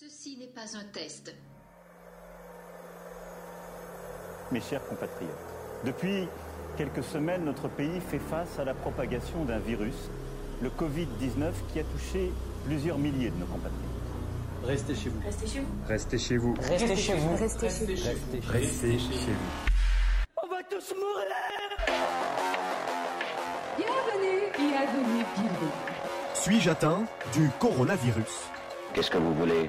Ceci n'est pas un test. Mes chers compatriotes, depuis quelques semaines, notre pays fait face à la propagation d'un virus, le Covid-19, qui a touché plusieurs milliers de nos compatriotes. Restez chez vous. Restez chez vous. Restez chez vous. Restez chez vous. Restez chez vous. Restez chez vous. On va tous mourir Bienvenue, bienvenue, bienvenue. Suis-je atteint du coronavirus? Qu'est-ce que vous voulez?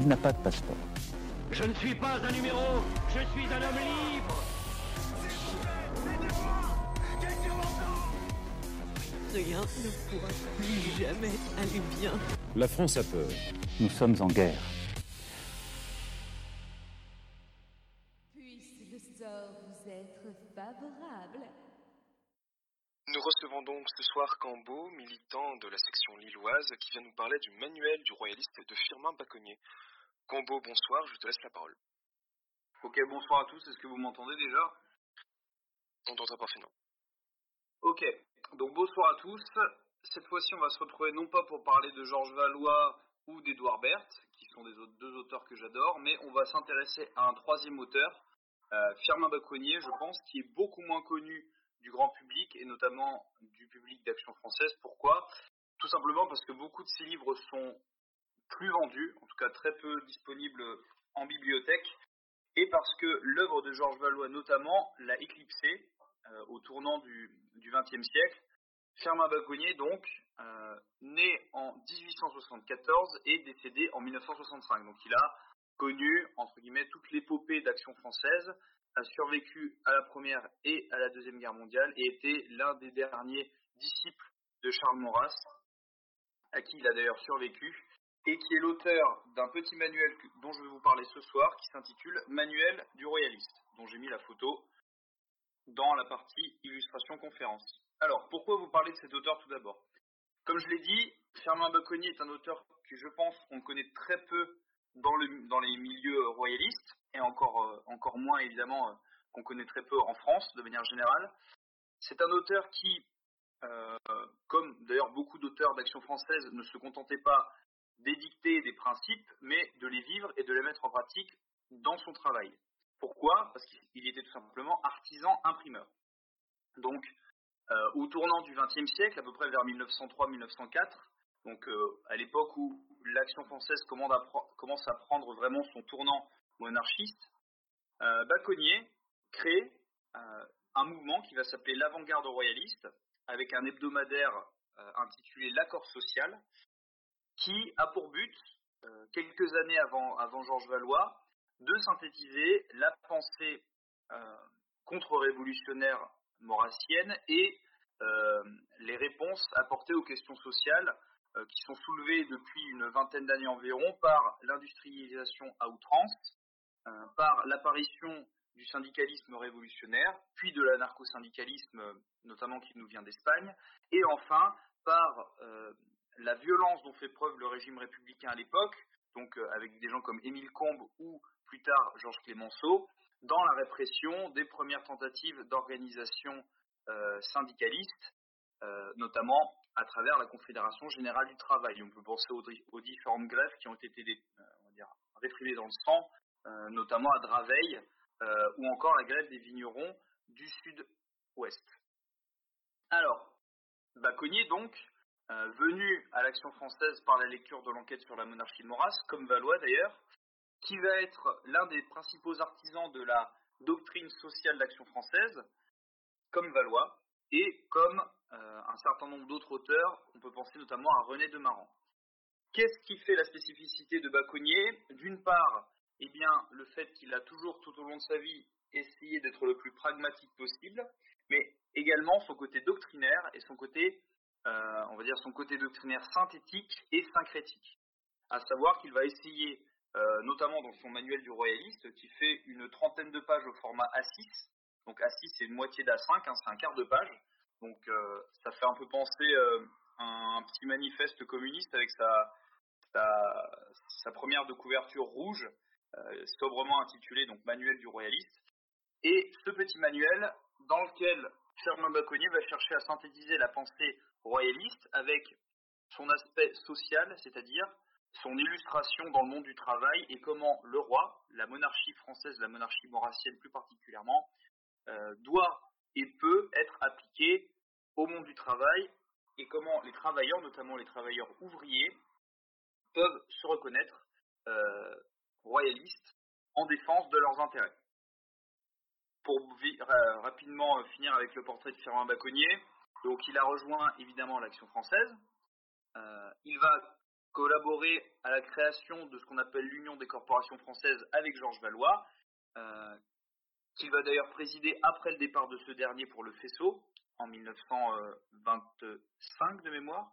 il n'a pas de passeport. Je ne suis pas un numéro, je suis un homme libre Rien ne pourra plus jamais aller bien. La France a peur. Nous sommes en guerre. Nous recevons donc ce soir Cambo, militant de la section lilloise, qui vient nous parler du manuel du royaliste de Firmin Baconnier. Cambo, bonsoir, je te laisse la parole. Ok, bonsoir à tous, est-ce que vous m'entendez déjà? On t'entend parfaitement. Ok, donc bonsoir à tous. Cette fois-ci, on va se retrouver non pas pour parler de Georges Valois ou d'Edouard Berthe, qui sont des autres, deux auteurs que j'adore, mais on va s'intéresser à un troisième auteur, euh, Firmin Baconnier, je pense, qui est beaucoup moins connu du grand public et notamment du public d'Action française. Pourquoi? Tout simplement parce que beaucoup de ses livres sont plus vendus, en tout cas très peu disponibles en bibliothèque, et parce que l'œuvre de Georges Valois notamment l'a éclipsé euh, au tournant du XXe siècle. Firmin Baconnier, donc, euh, né en 1874 et décédé en 1965. Donc il a connu, entre guillemets, toute l'épopée d'Action française, a survécu à la Première et à la Deuxième Guerre mondiale et était l'un des derniers disciples de Charles Maurras, à qui il a d'ailleurs survécu, et qui est l'auteur d'un petit manuel dont je vais vous parler ce soir, qui s'intitule Manuel du royaliste, dont j'ai mis la photo dans la partie illustration conférence. Alors, pourquoi vous parler de cet auteur tout d'abord? Comme je l'ai dit, Firmin Baconnier est un auteur que je pense on connaît très peu dans, le, dans les milieux royalistes, et encore, euh, encore moins évidemment euh, qu'on connaît très peu en France de manière générale. C'est un auteur qui, euh, comme d'ailleurs beaucoup d'auteurs d'action française, ne se contentait pas d'édicter des principes, mais de les vivre et de les mettre en pratique dans son travail. Pourquoi? Parce qu'il était tout simplement artisan imprimeur. Donc, au tournant du XXe siècle, à peu près vers 1903-1904, donc à l'époque où l'action française commence à prendre vraiment son tournant monarchiste, euh, Baconnier crée euh, un mouvement qui va s'appeler l'avant-garde royaliste, avec un hebdomadaire euh, intitulé L'accord social, qui a pour but, quelques années avant, avant Georges Valois, de synthétiser la pensée contre-révolutionnaire maurassienne et les réponses apportées aux questions sociales qui sont soulevées depuis une vingtaine d'années environ par l'industrialisation à outrance, par l'apparition du syndicalisme révolutionnaire, puis de l'anarcho-syndicalisme, notamment qui nous vient d'Espagne, et enfin par euh, la violence dont fait preuve le régime républicain à l'époque, donc euh, avec des gens comme Émile Combes ou plus tard Georges Clémenceau, dans la répression des premières tentatives d'organisation euh, syndicaliste, notamment à travers la Confédération Générale du Travail. On peut penser aux, différentes grèves qui ont été réprimées dans le sang, notamment à Draveil, euh, ou encore la grève des vignerons du sud-ouest. Alors, Baconnier donc, euh, venu à l'action française par la lecture de l'enquête sur la monarchie de Maurras, comme Valois d'ailleurs, qui va être l'un des principaux artisans de la doctrine sociale d'action française, comme Valois, et comme euh, un certain nombre d'autres auteurs, on peut penser notamment à René de Maran. Qu'est-ce qui fait la spécificité de Baconnier? D'une part, eh bien, le fait qu'il a toujours, tout au long de sa vie, essayé d'être le plus pragmatique possible, mais également son côté doctrinaire et son côté, euh, on va dire, son côté doctrinaire synthétique et syncrétique. À savoir qu'il va essayer notamment dans son manuel du royaliste, qui fait une trentaine de pages au format A6. Donc A6, c'est une moitié d'A5, hein, c'est un quart de page. Donc ça fait un peu penser un, un, petit manifeste communiste avec sa, sa première de couverture rouge, sobrement intitulée donc Manuel du royaliste. Et ce petit manuel, dans lequel Firmin Baconnier va chercher à synthétiser la pensée royaliste avec son aspect social, c'est-à-dire son illustration dans le monde du travail et comment le roi, la monarchie française, la monarchie maurassienne plus particulièrement, euh, doit et peut être appliqué au monde du travail et comment les travailleurs, notamment les travailleurs ouvriers, peuvent se reconnaître euh, royalistes en défense de leurs intérêts pour rapidement euh, finir avec le portrait de Firmin Baconnier, donc il a rejoint évidemment l'Action française. Euh, il va collaborer à la création de ce qu'on appelle l'Union des corporations françaises avec Georges Valois, euh, qu'il va d'ailleurs présider après le départ de ce dernier pour le faisceau en 1925 de mémoire.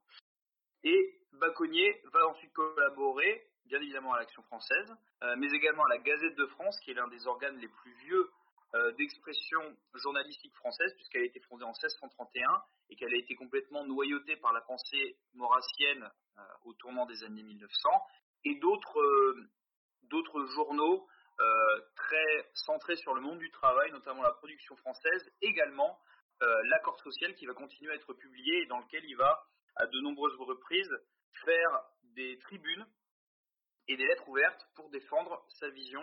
Et Baconnier va ensuite collaborer, bien évidemment, à l'Action française, mais également à la Gazette de France, qui est l'un des organes les plus vieux euh, d'expression journalistique française, puisqu'elle a été fondée en 1631 et qu'elle a été complètement noyautée par la pensée maurassienne euh, au tournant des années 1900, et d'autres euh, journaux très centrés sur le monde du travail, notamment la production française, également l'accord social qui va continuer à être publié et dans lequel il va, à de nombreuses reprises, faire des tribunes et des lettres ouvertes pour défendre sa vision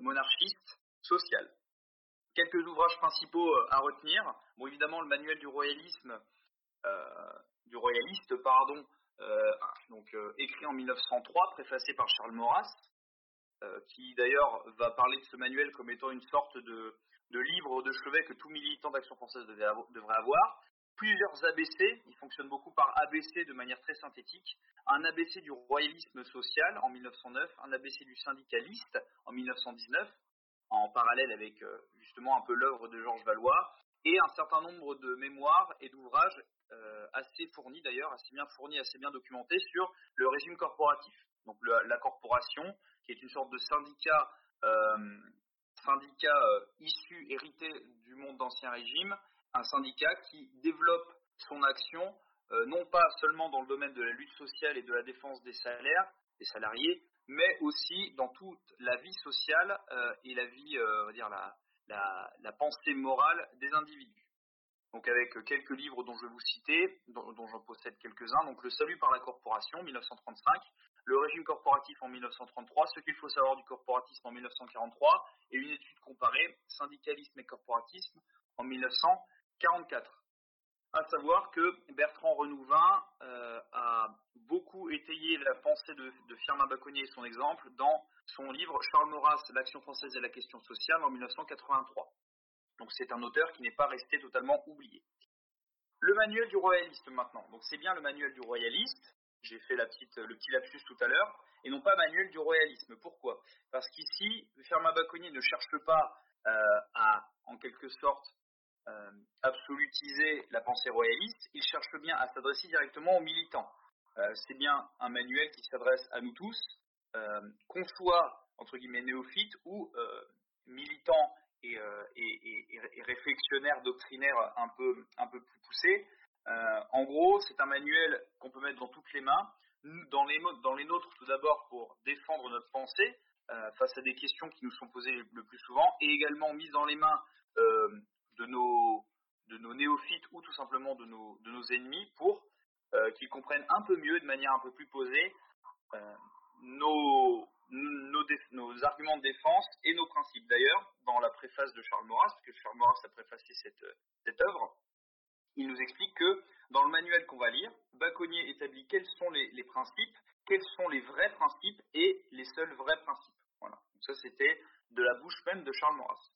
monarchiste sociale quelques ouvrages principaux euh, à retenir. Bon, évidemment, le manuel du royalisme, euh, du royaliste, pardon, euh, donc écrit en 1903, préfacé par Charles Maurras, qui d'ailleurs va parler de ce manuel comme étant une sorte de, livre de chevet que tout militant d'Action française devrait avoir. Plusieurs ABC, il fonctionne beaucoup par ABC de manière très synthétique. Un ABC du royalisme social en 1909, un ABC du syndicaliste en 1919, en parallèle avec euh, justement un peu l'œuvre de Georges Valois, et un certain nombre de mémoires et d'ouvrages euh, assez fournis d'ailleurs, assez bien fournis, assez bien documentés sur le régime corporatif. Donc la corporation, qui est une sorte de syndicat, euh, syndicat issu, hérité du monde d'Ancien Régime, un syndicat qui développe son action non pas seulement dans le domaine de la lutte sociale et de la défense des salaires, des salariés, mais aussi dans toute la vie sociale euh, et la vie, euh, on va dire la, la, pensée morale des individus. Donc avec quelques livres dont je vais vous citer, dont, j'en possède quelques-uns, donc Le salut par la corporation, 1935, Le régime corporatif en 1933, Ce qu'il faut savoir du corporatisme en 1943, et une étude comparée, Syndicalisme et corporatisme en 1944 à savoir que Bertrand Renouvin euh, a beaucoup étayé la pensée de, Firmin Baconnier et son exemple dans son livre Charles Maurras, l'action française et la question sociale en 1983. Donc c'est un auteur qui n'est pas resté totalement oublié. Le manuel du royaliste maintenant. Donc c'est bien le manuel du royaliste. J'ai fait le petit lapsus tout à l'heure. Et non pas manuel du royalisme. Pourquoi? Parce qu'ici, Firmin Baconnier ne cherche pas euh, à, en quelque sorte, euh, absolutiser la pensée royaliste, il cherche bien à s'adresser directement aux militants. Euh, c'est bien un manuel qui s'adresse à nous tous, euh, qu'on soit entre guillemets néophytes ou militants et, réflectionnaires doctrinaires un peu, un peu plus poussés. en gros, c'est un manuel qu'on peut mettre dans toutes les mains, dans les, dans les nôtres tout d'abord pour défendre notre pensée face à des questions qui nous sont posées le plus souvent, et également mise dans les mains de nos, de nos néophytes ou tout simplement de nos, de nos ennemis pour euh, qu'ils comprennent un peu mieux, de manière un peu plus posée, euh, nos, nos, nos, arguments de défense et nos principes. D'ailleurs, dans la préface de Charles Maurras, parce que Charles Maurras a préfacé cette, cette œuvre, il nous explique que dans le manuel qu'on va lire, Baconnier établit quels sont les, les, principes, quels sont les vrais principes et les seuls vrais principes. Voilà. Donc ça, c'était de la bouche même de Charles Maurras.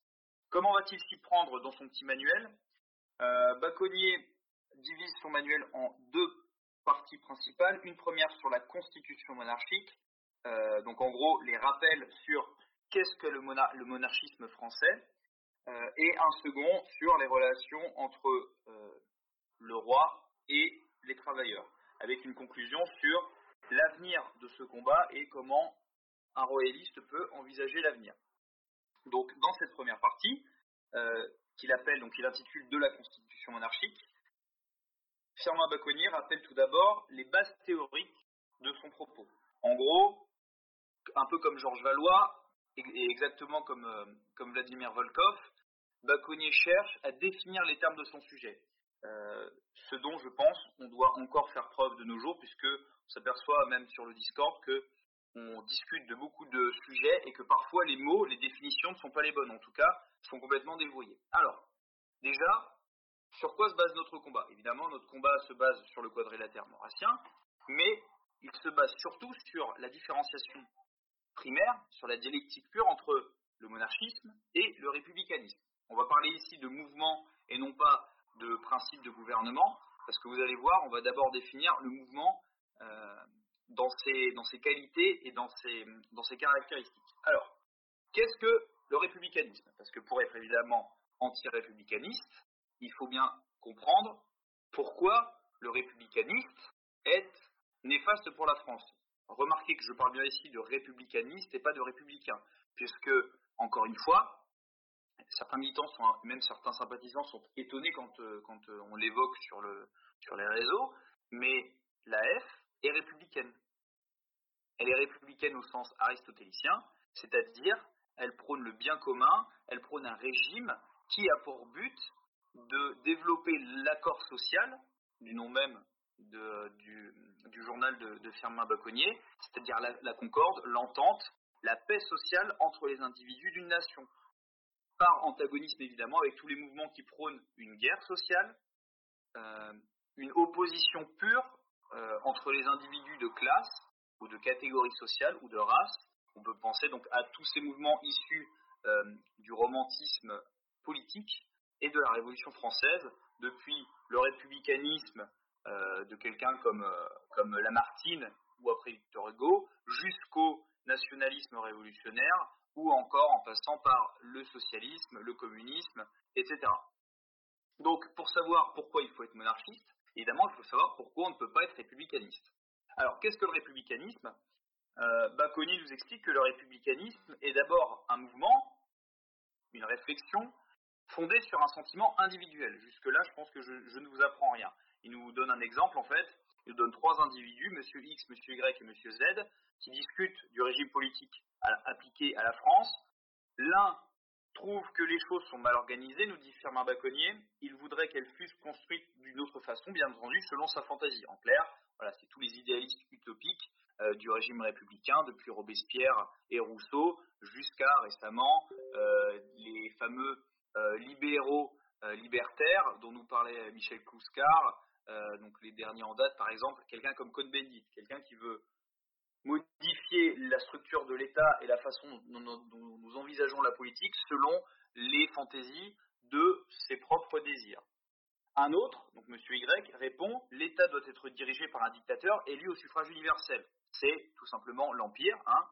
Comment va-t-il s'y prendre dans son petit manuel? Euh, Baconnier divise son manuel en deux parties principales. Une première sur la constitution monarchique, euh, donc en gros les rappels sur qu'est-ce que le, monarchisme français, euh, et un second sur les relations entre le roi et les travailleurs, avec une conclusion sur l'avenir de ce combat et comment un royaliste peut envisager l'avenir. Donc, dans cette première partie, euh, qu'il appelle, donc il intitule De la Constitution monarchique, Firmin Baconnier rappelle tout d'abord les bases théoriques de son propos. En gros, un peu comme Georges Valois, et exactement comme, euh, comme Vladimir Volkov, Baconnier cherche à définir les termes de son sujet. Euh, ce dont je pense on doit encore faire preuve de nos jours, puisque on s'aperçoit même sur le Discord que on discute de beaucoup de sujets et que parfois les mots, les définitions ne sont pas les bonnes, en tout cas, sont complètement dévoyés. Alors, déjà, sur quoi se base notre combat? Évidemment, notre combat se base sur le quadrilatère maurassien, mais il se base surtout sur la différenciation primaire, sur la dialectique pure entre le monarchisme et le républicanisme. On va parler ici de mouvement et non pas de principe de gouvernement, parce que vous allez voir, on va d'abord définir le mouvement euh, dans, ses, dans ses qualités et dans ses, dans ses caractéristiques. Alors, qu'est-ce que le républicanisme? Parce que pour être évidemment anti-républicaniste, il faut bien comprendre pourquoi le républicanisme est néfaste pour la France. Remarquez que je parle bien ici de républicaniste et pas de républicain, puisque, encore une fois, certains militants, sont, même certains sympathisants sont étonnés quand, euh, quand euh, on l'évoque sur, le, sur les réseaux, mais la F est républicaine. Elle républicaine au sens aristotélicien, c'est-à-dire elle prône le bien commun, elle prône un régime qui a pour but de développer l'accord social, du nom même du, journal de, Firmin Baconnier, c'est-à-dire la, concorde, l'entente, la paix sociale entre les individus d'une nation. Par antagonisme évidemment avec tous les mouvements qui prônent une guerre sociale, euh, une opposition pure euh, entre les individus de classe ou de catégorie sociale ou de race. On peut penser donc à tous ces mouvements issus euh, du romantisme politique et de la Révolution française, depuis le républicanisme euh, de quelqu'un comme, euh, comme Lamartine ou après Victor Hugo, jusqu'au nationalisme révolutionnaire, ou encore en passant par le socialisme, le communisme, etc. Donc, pour savoir pourquoi il faut être monarchiste, évidemment, il faut savoir pourquoi on ne peut pas être républicaniste. Alors, qu'est-ce que le républicanisme? Euh, Baconi nous explique que le républicanisme est d'abord un mouvement, une réflexion fondée sur un sentiment individuel. Jusque-là, je pense que je, ne vous apprends rien. Il nous donne un exemple, en fait. Il nous donne trois individus, M. X, M. Y et M. Z, qui discutent du régime politique appliqué à la France. L'un trouve que les choses sont mal organisées, nous dit Firmin Baconnier. Il voudrait qu'elles fussent construites d'une autre façon, bien entendu, selon sa fantaisie. En clair, voilà, c'est tous les idéalistes utopiques euh, du régime républicain, depuis Robespierre et Rousseau, jusqu'à récemment euh, les fameux euh, libéraux libertaires dont nous parlait Michel Kouskar, donc les derniers en date, par exemple, quelqu'un comme Cohn-Bendit, quelqu'un qui veut modifier la structure de l'État et la façon dont, nous envisageons la politique selon les fantaisies de ses propres désirs. Un autre, donc M. Y, répond l'État doit être dirigé par un dictateur élu au suffrage universel. C'est tout simplement l'Empire, hein,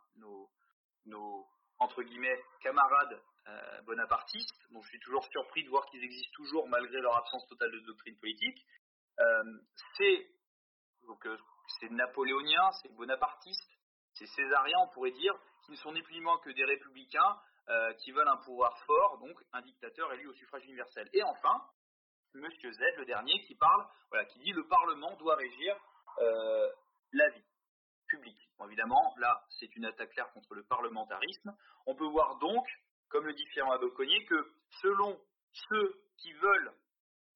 nos, entre guillemets, camarades euh, bonapartistes, dont je suis toujours surpris de voir qu'ils existent toujours malgré leur absence totale de doctrine politique. Euh, c'est donc euh, c'est napoléonien, c'est bonapartiste, c'est césarien, on pourrait dire, qui ne sont ni plus moins que des républicains qui veulent un pouvoir fort, donc un dictateur élu au suffrage universel. Et enfin, Monsieur Z, le dernier, qui parle, voilà, qui dit le Parlement doit régir euh, la vie publique. évidemment, là, c'est une attaque claire contre le parlementarisme. On peut voir donc, comme le dit Firmin Boconnier, que selon ceux qui veulent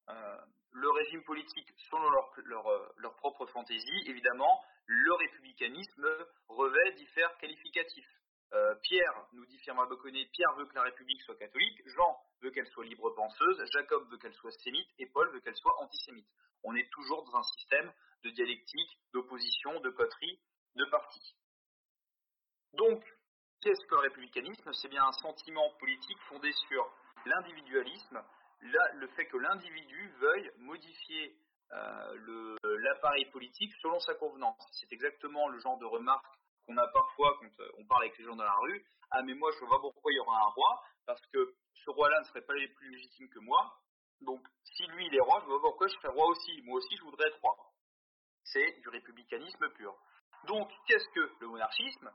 euh, le régime politique selon leur, euh, leur, propre fantaisie, évidemment, le républicanisme revêt divers qualificatifs. Euh, Pierre, nous dit Firmin Boconnet, Pierre veut que la République soit catholique, Jean veut qu'elle soit libre penseuse, Jacob veut qu'elle soit sémite et Paul veut qu'elle soit antisémite. On est toujours dans un système de dialectique, d'opposition, de coterie, de parti. Donc, qu'est-ce que le républicanisme? C'est bien un sentiment politique fondé sur l'individualisme, le fait que l'individu veuille modifier euh, l'appareil politique selon sa convenance. C'est exactement le genre de remarque qu'on a parfois quand euh, on parle avec les gens dans la rue. Ah mais moi je vois pourquoi il y aura un roi, parce que ce roi-là ne serait pas plus légitime que moi. Donc si lui il est roi, je vois pourquoi je serais roi aussi. Moi aussi je voudrais être roi. C'est du républicanisme pur. Donc qu'est-ce que le monarchisme?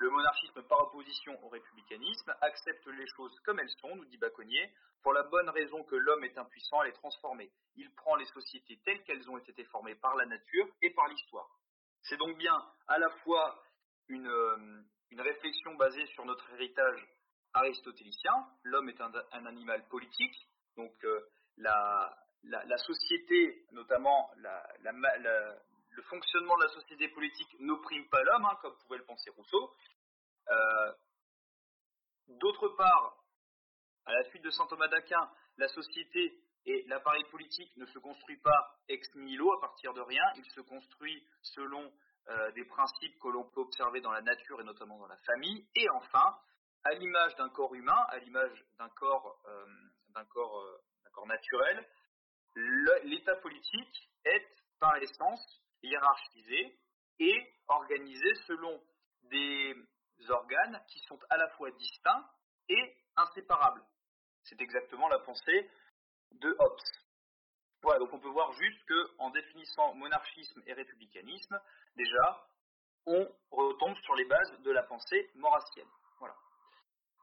Le monarchisme par opposition au républicanisme accepte les choses comme elles sont, nous dit Baconnier, pour la bonne raison que l'homme est impuissant à les transformer. Il prend les sociétés telles qu'elles ont été formées par la nature et par l'histoire. C'est donc bien à la fois une, euh, une, réflexion basée sur notre héritage aristotélicien, l'homme est un, animal politique, donc euh, la, la, la, société, notamment la, le fonctionnement de la société politique n'opprime pas l'homme, hein, comme pouvait le penser Rousseau. Euh, D'autre part, à la suite de saint Thomas d'Aquin, la société et l'appareil politique ne se construit pas ex nihilo à partir de rien, il se construit selon euh, des principes que l'on peut observer dans la nature et notamment dans la famille. Et enfin, à l'image d'un corps humain, à l'image d'un corps, euh, d'un euh, corps naturel, l'état politique est par essence hiérarchisé et organisé selon des organes qui sont à la fois distincts et inséparables. C'est exactement la pensée de Hobbes. Voilà, donc on peut voir juste qu'en définissant monarchisme et républicanisme, déjà, on retombe sur les bases de la pensée maurassienne. Voilà.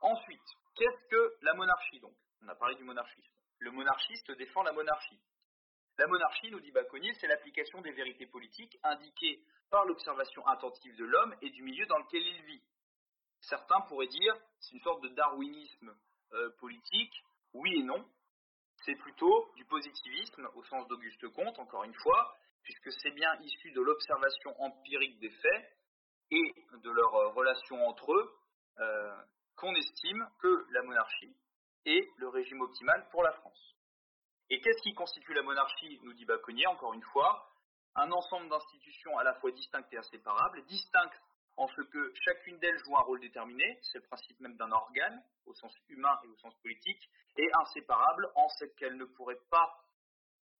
Ensuite, qu'est-ce que la monarchie donc? On a parlé du monarchisme. Le monarchiste défend la monarchie. La monarchie, nous dit Baconnier, c'est l'application des vérités politiques indiquées par l'observation attentive de l'homme et du milieu dans lequel il vit. Certains pourraient dire c'est une sorte de darwinisme euh, politique. Oui et non. C'est plutôt du positivisme au sens d'Auguste Comte, encore une fois, puisque c'est bien issu de l'observation empirique des faits et de leurs euh, relations entre eux euh, qu'on estime que la monarchie est le régime optimal pour la France. Et qu'est-ce qui constitue la monarchie, nous dit Baconnier, encore une fois? Un ensemble d'institutions à la fois distinctes et inséparables, distinctes en ce que chacune d'elles joue un rôle déterminé, c'est le principe même d'un organe, au sens humain et au sens politique, et inséparable en ce qu'elles ne pourraient pas,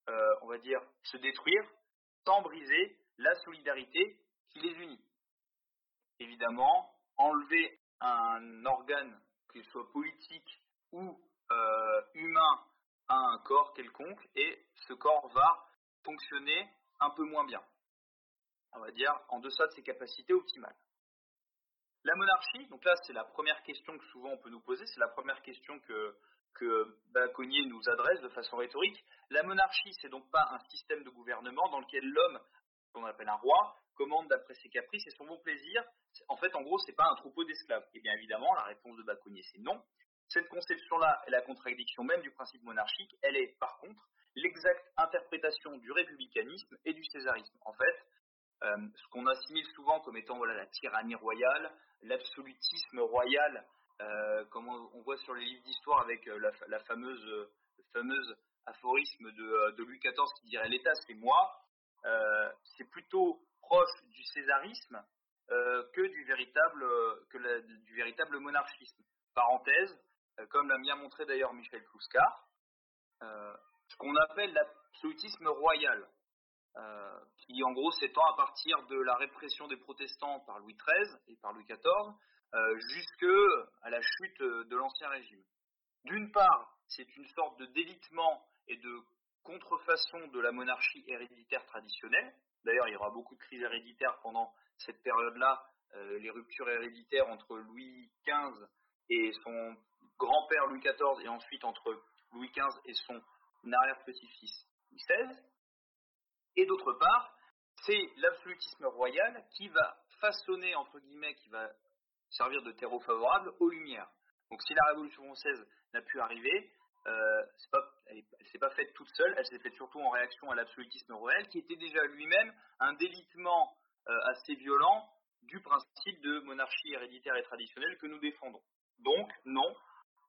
euh, on va dire, se détruire sans briser la solidarité qui les unit. Évidemment, enlever un organe, qu'il soit politique ou euh, humain, à un corps quelconque, et ce corps va fonctionner un peu moins bien. On va dire en deçà de ses capacités optimales. La monarchie, donc là c'est la première question que souvent on peut nous poser, c'est la première question que, que Baconnier nous adresse de façon rhétorique. La monarchie, c'est donc pas un système de gouvernement dans lequel l'homme, qu'on appelle un roi, commande d'après ses caprices et son bon plaisir. En fait, en gros, c'est pas un troupeau d'esclaves. Et bien évidemment, la réponse de Baconnier, c'est non. Cette conception-là est la contradiction même du principe monarchique. Elle est, par contre, l'exacte interprétation du républicanisme et du césarisme. En fait, euh, ce qu'on assimile souvent comme étant voilà, la tyrannie royale, l'absolutisme royal, euh, comme on, voit sur les livres d'histoire avec euh, la, fameuse, le fameuse aphorisme de, Louis XIV qui dirait l'État c'est moi, c'est plutôt proche du césarisme que, du véritable, que du véritable monarchisme. Parenthèse, comme l'a bien montré d'ailleurs Michel Clouscar, ce qu'on appelle l'absolutisme royal. Euh, qui en gros s'étend à partir de la répression des protestants par Louis XIII et par Louis XIV euh, jusque à la chute de l'Ancien Régime. D'une part, c'est une sorte de délitement et de contrefaçon de la monarchie héréditaire traditionnelle. D'ailleurs, il y aura beaucoup de crises héréditaires pendant cette période-là, euh, les ruptures héréditaires entre Louis XV et son grand-père Louis XIV, et ensuite entre Louis XV et son arrière-petit-fils Louis XVI. Et d'autre part, c'est l'absolutisme royal qui va façonner, entre guillemets, qui va servir de terreau favorable aux Lumières. Donc si la Révolution française n'a pu arriver, euh, elle ne s'est pas faite toute seule, elle s'est faite surtout en réaction à l'absolutisme royal, qui était déjà lui-même un délitement euh, assez violent du principe de monarchie héréditaire et traditionnelle que nous défendons. Donc, non,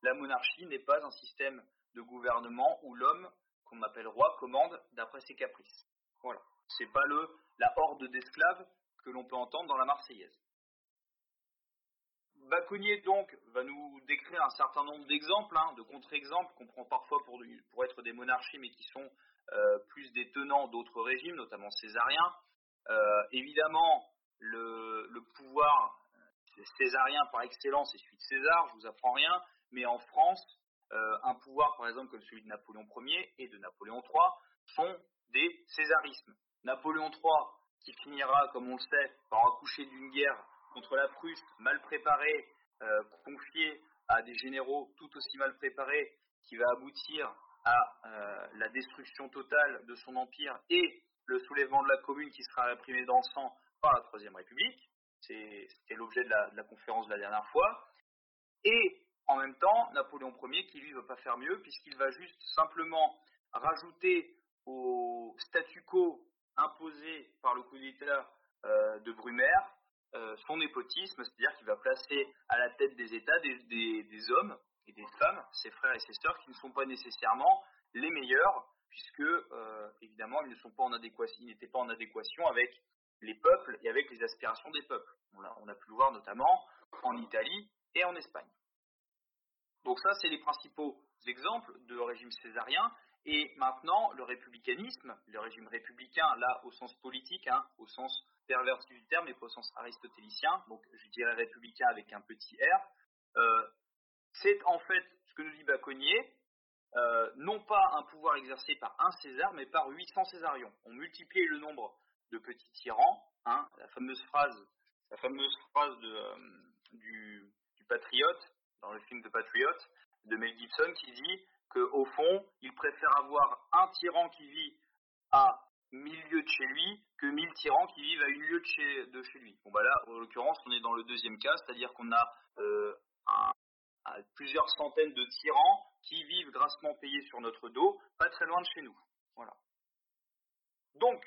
la monarchie n'est pas un système de gouvernement où l'homme, qu'on appelle roi, commande d'après ses caprices. Voilà. C'est pas le, la horde d'esclaves que l'on peut entendre dans la Marseillaise. Baconnier donc va nous décrire un certain nombre d'exemples, hein, de contre-exemples qu'on prend parfois pour, être des monarchies, mais qui sont euh, plus des tenants d'autres régimes, notamment césariens. Euh, évidemment, le, pouvoir césarien par excellence est celui de César, je vous apprends rien, mais en France, euh, un pouvoir par exemple comme celui de Napoléon Ier et de Napoléon III sont des césarismes. Napoléon III, qui finira, comme on le sait, par accoucher d'une guerre contre la Prusse, mal préparée, euh, confiée à des généraux tout aussi mal préparés, qui va aboutir à euh, la destruction totale de son empire et le soulèvement de la commune qui sera réprimé dans le sang par la Troisième République. C'était l'objet de, de la, conférence de la dernière fois. Et en même temps, Napoléon Ier, qui lui ne veut pas faire mieux, puisqu'il va juste simplement rajouter au statu quo imposé par le coup d'État euh, de Brumaire euh, son népotisme, c'est-à-dire qu'il va placer à la tête des États des, hommes et des femmes, ses frères et ses sœurs, qui ne sont pas nécessairement les meilleurs, puisque euh, évidemment ils ne pas n'étaient pas en adéquation avec les peuples et avec les aspirations des peuples. On a pu le voir notamment en Italie et en Espagne. Donc ça, c'est les principaux exemples de régime césarien. Et maintenant, le républicanisme, le régime républicain, là, au sens politique, hein, au sens perverti du terme, mais pas au sens aristotélicien, donc je dirais républicain avec un petit R, euh, c'est en fait ce que nous dit Baconnier, euh, non pas un pouvoir exercé par un César, mais par 800 Césarions. On multiplie le nombre de petits tyrans, hein, la fameuse phrase, la fameuse phrase de, euh, du, du patriote, dans le film de Patriot, de Mel Gibson, qui dit qu'au fond, il préfère avoir un tyran qui vit à mille lieues de chez lui que mille tyrans qui vivent à une lieue de chez, de chez lui. Bon bah là, en l'occurrence, on est dans le deuxième cas, c'est-à-dire qu'on a euh, plusieurs centaines de tyrans qui vivent grassement payés sur notre dos, pas très loin de chez nous. Voilà. Donc,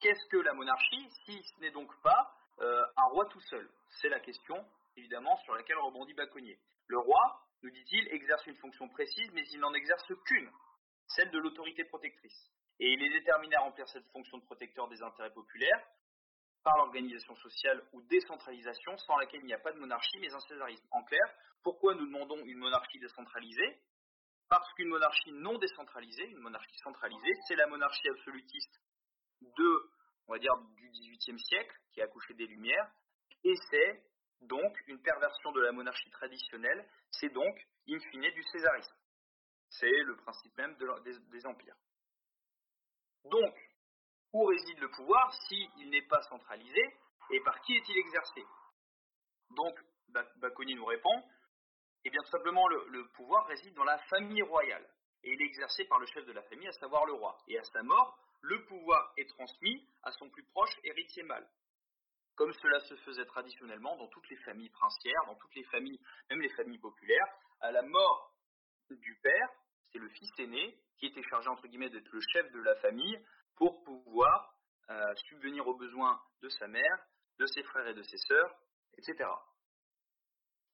qu'est-ce que la monarchie si ce n'est donc pas euh, un roi tout seul? C'est la question, évidemment, sur laquelle rebondit Baconnier. Le roi, nous dit-il, exerce une fonction précise, mais il n'en exerce qu'une, celle de l'autorité protectrice. Et il est déterminé à remplir cette fonction de protecteur des intérêts populaires par l'organisation sociale ou décentralisation, sans laquelle il n'y a pas de monarchie, mais un césarisme. En clair, pourquoi nous demandons une monarchie décentralisée? Parce qu'une monarchie non décentralisée, une monarchie centralisée, c'est la monarchie absolutiste de, on va dire, du XVIIIe siècle, qui a accouché des Lumières, et c'est donc une perversion de la monarchie traditionnelle, c'est donc, in fine, du césarisme. C'est le principe même des, empires. Donc, où réside le pouvoir s'il n'est pas centralisé et par qui est-il exercé? Donc, Baconi nous répond, eh bien tout simplement le, pouvoir réside dans la famille royale et il est exercé par le chef de la famille, à savoir le roi. Et à sa mort, le pouvoir est transmis à son plus proche héritier mâle comme cela se faisait traditionnellement dans toutes les familles princières, dans toutes les familles, même les familles populaires, à la mort du père, c'est le fils aîné qui était chargé entre guillemets d'être le chef de la famille pour pouvoir euh, subvenir aux besoins de sa mère, de ses frères et de ses sœurs, etc.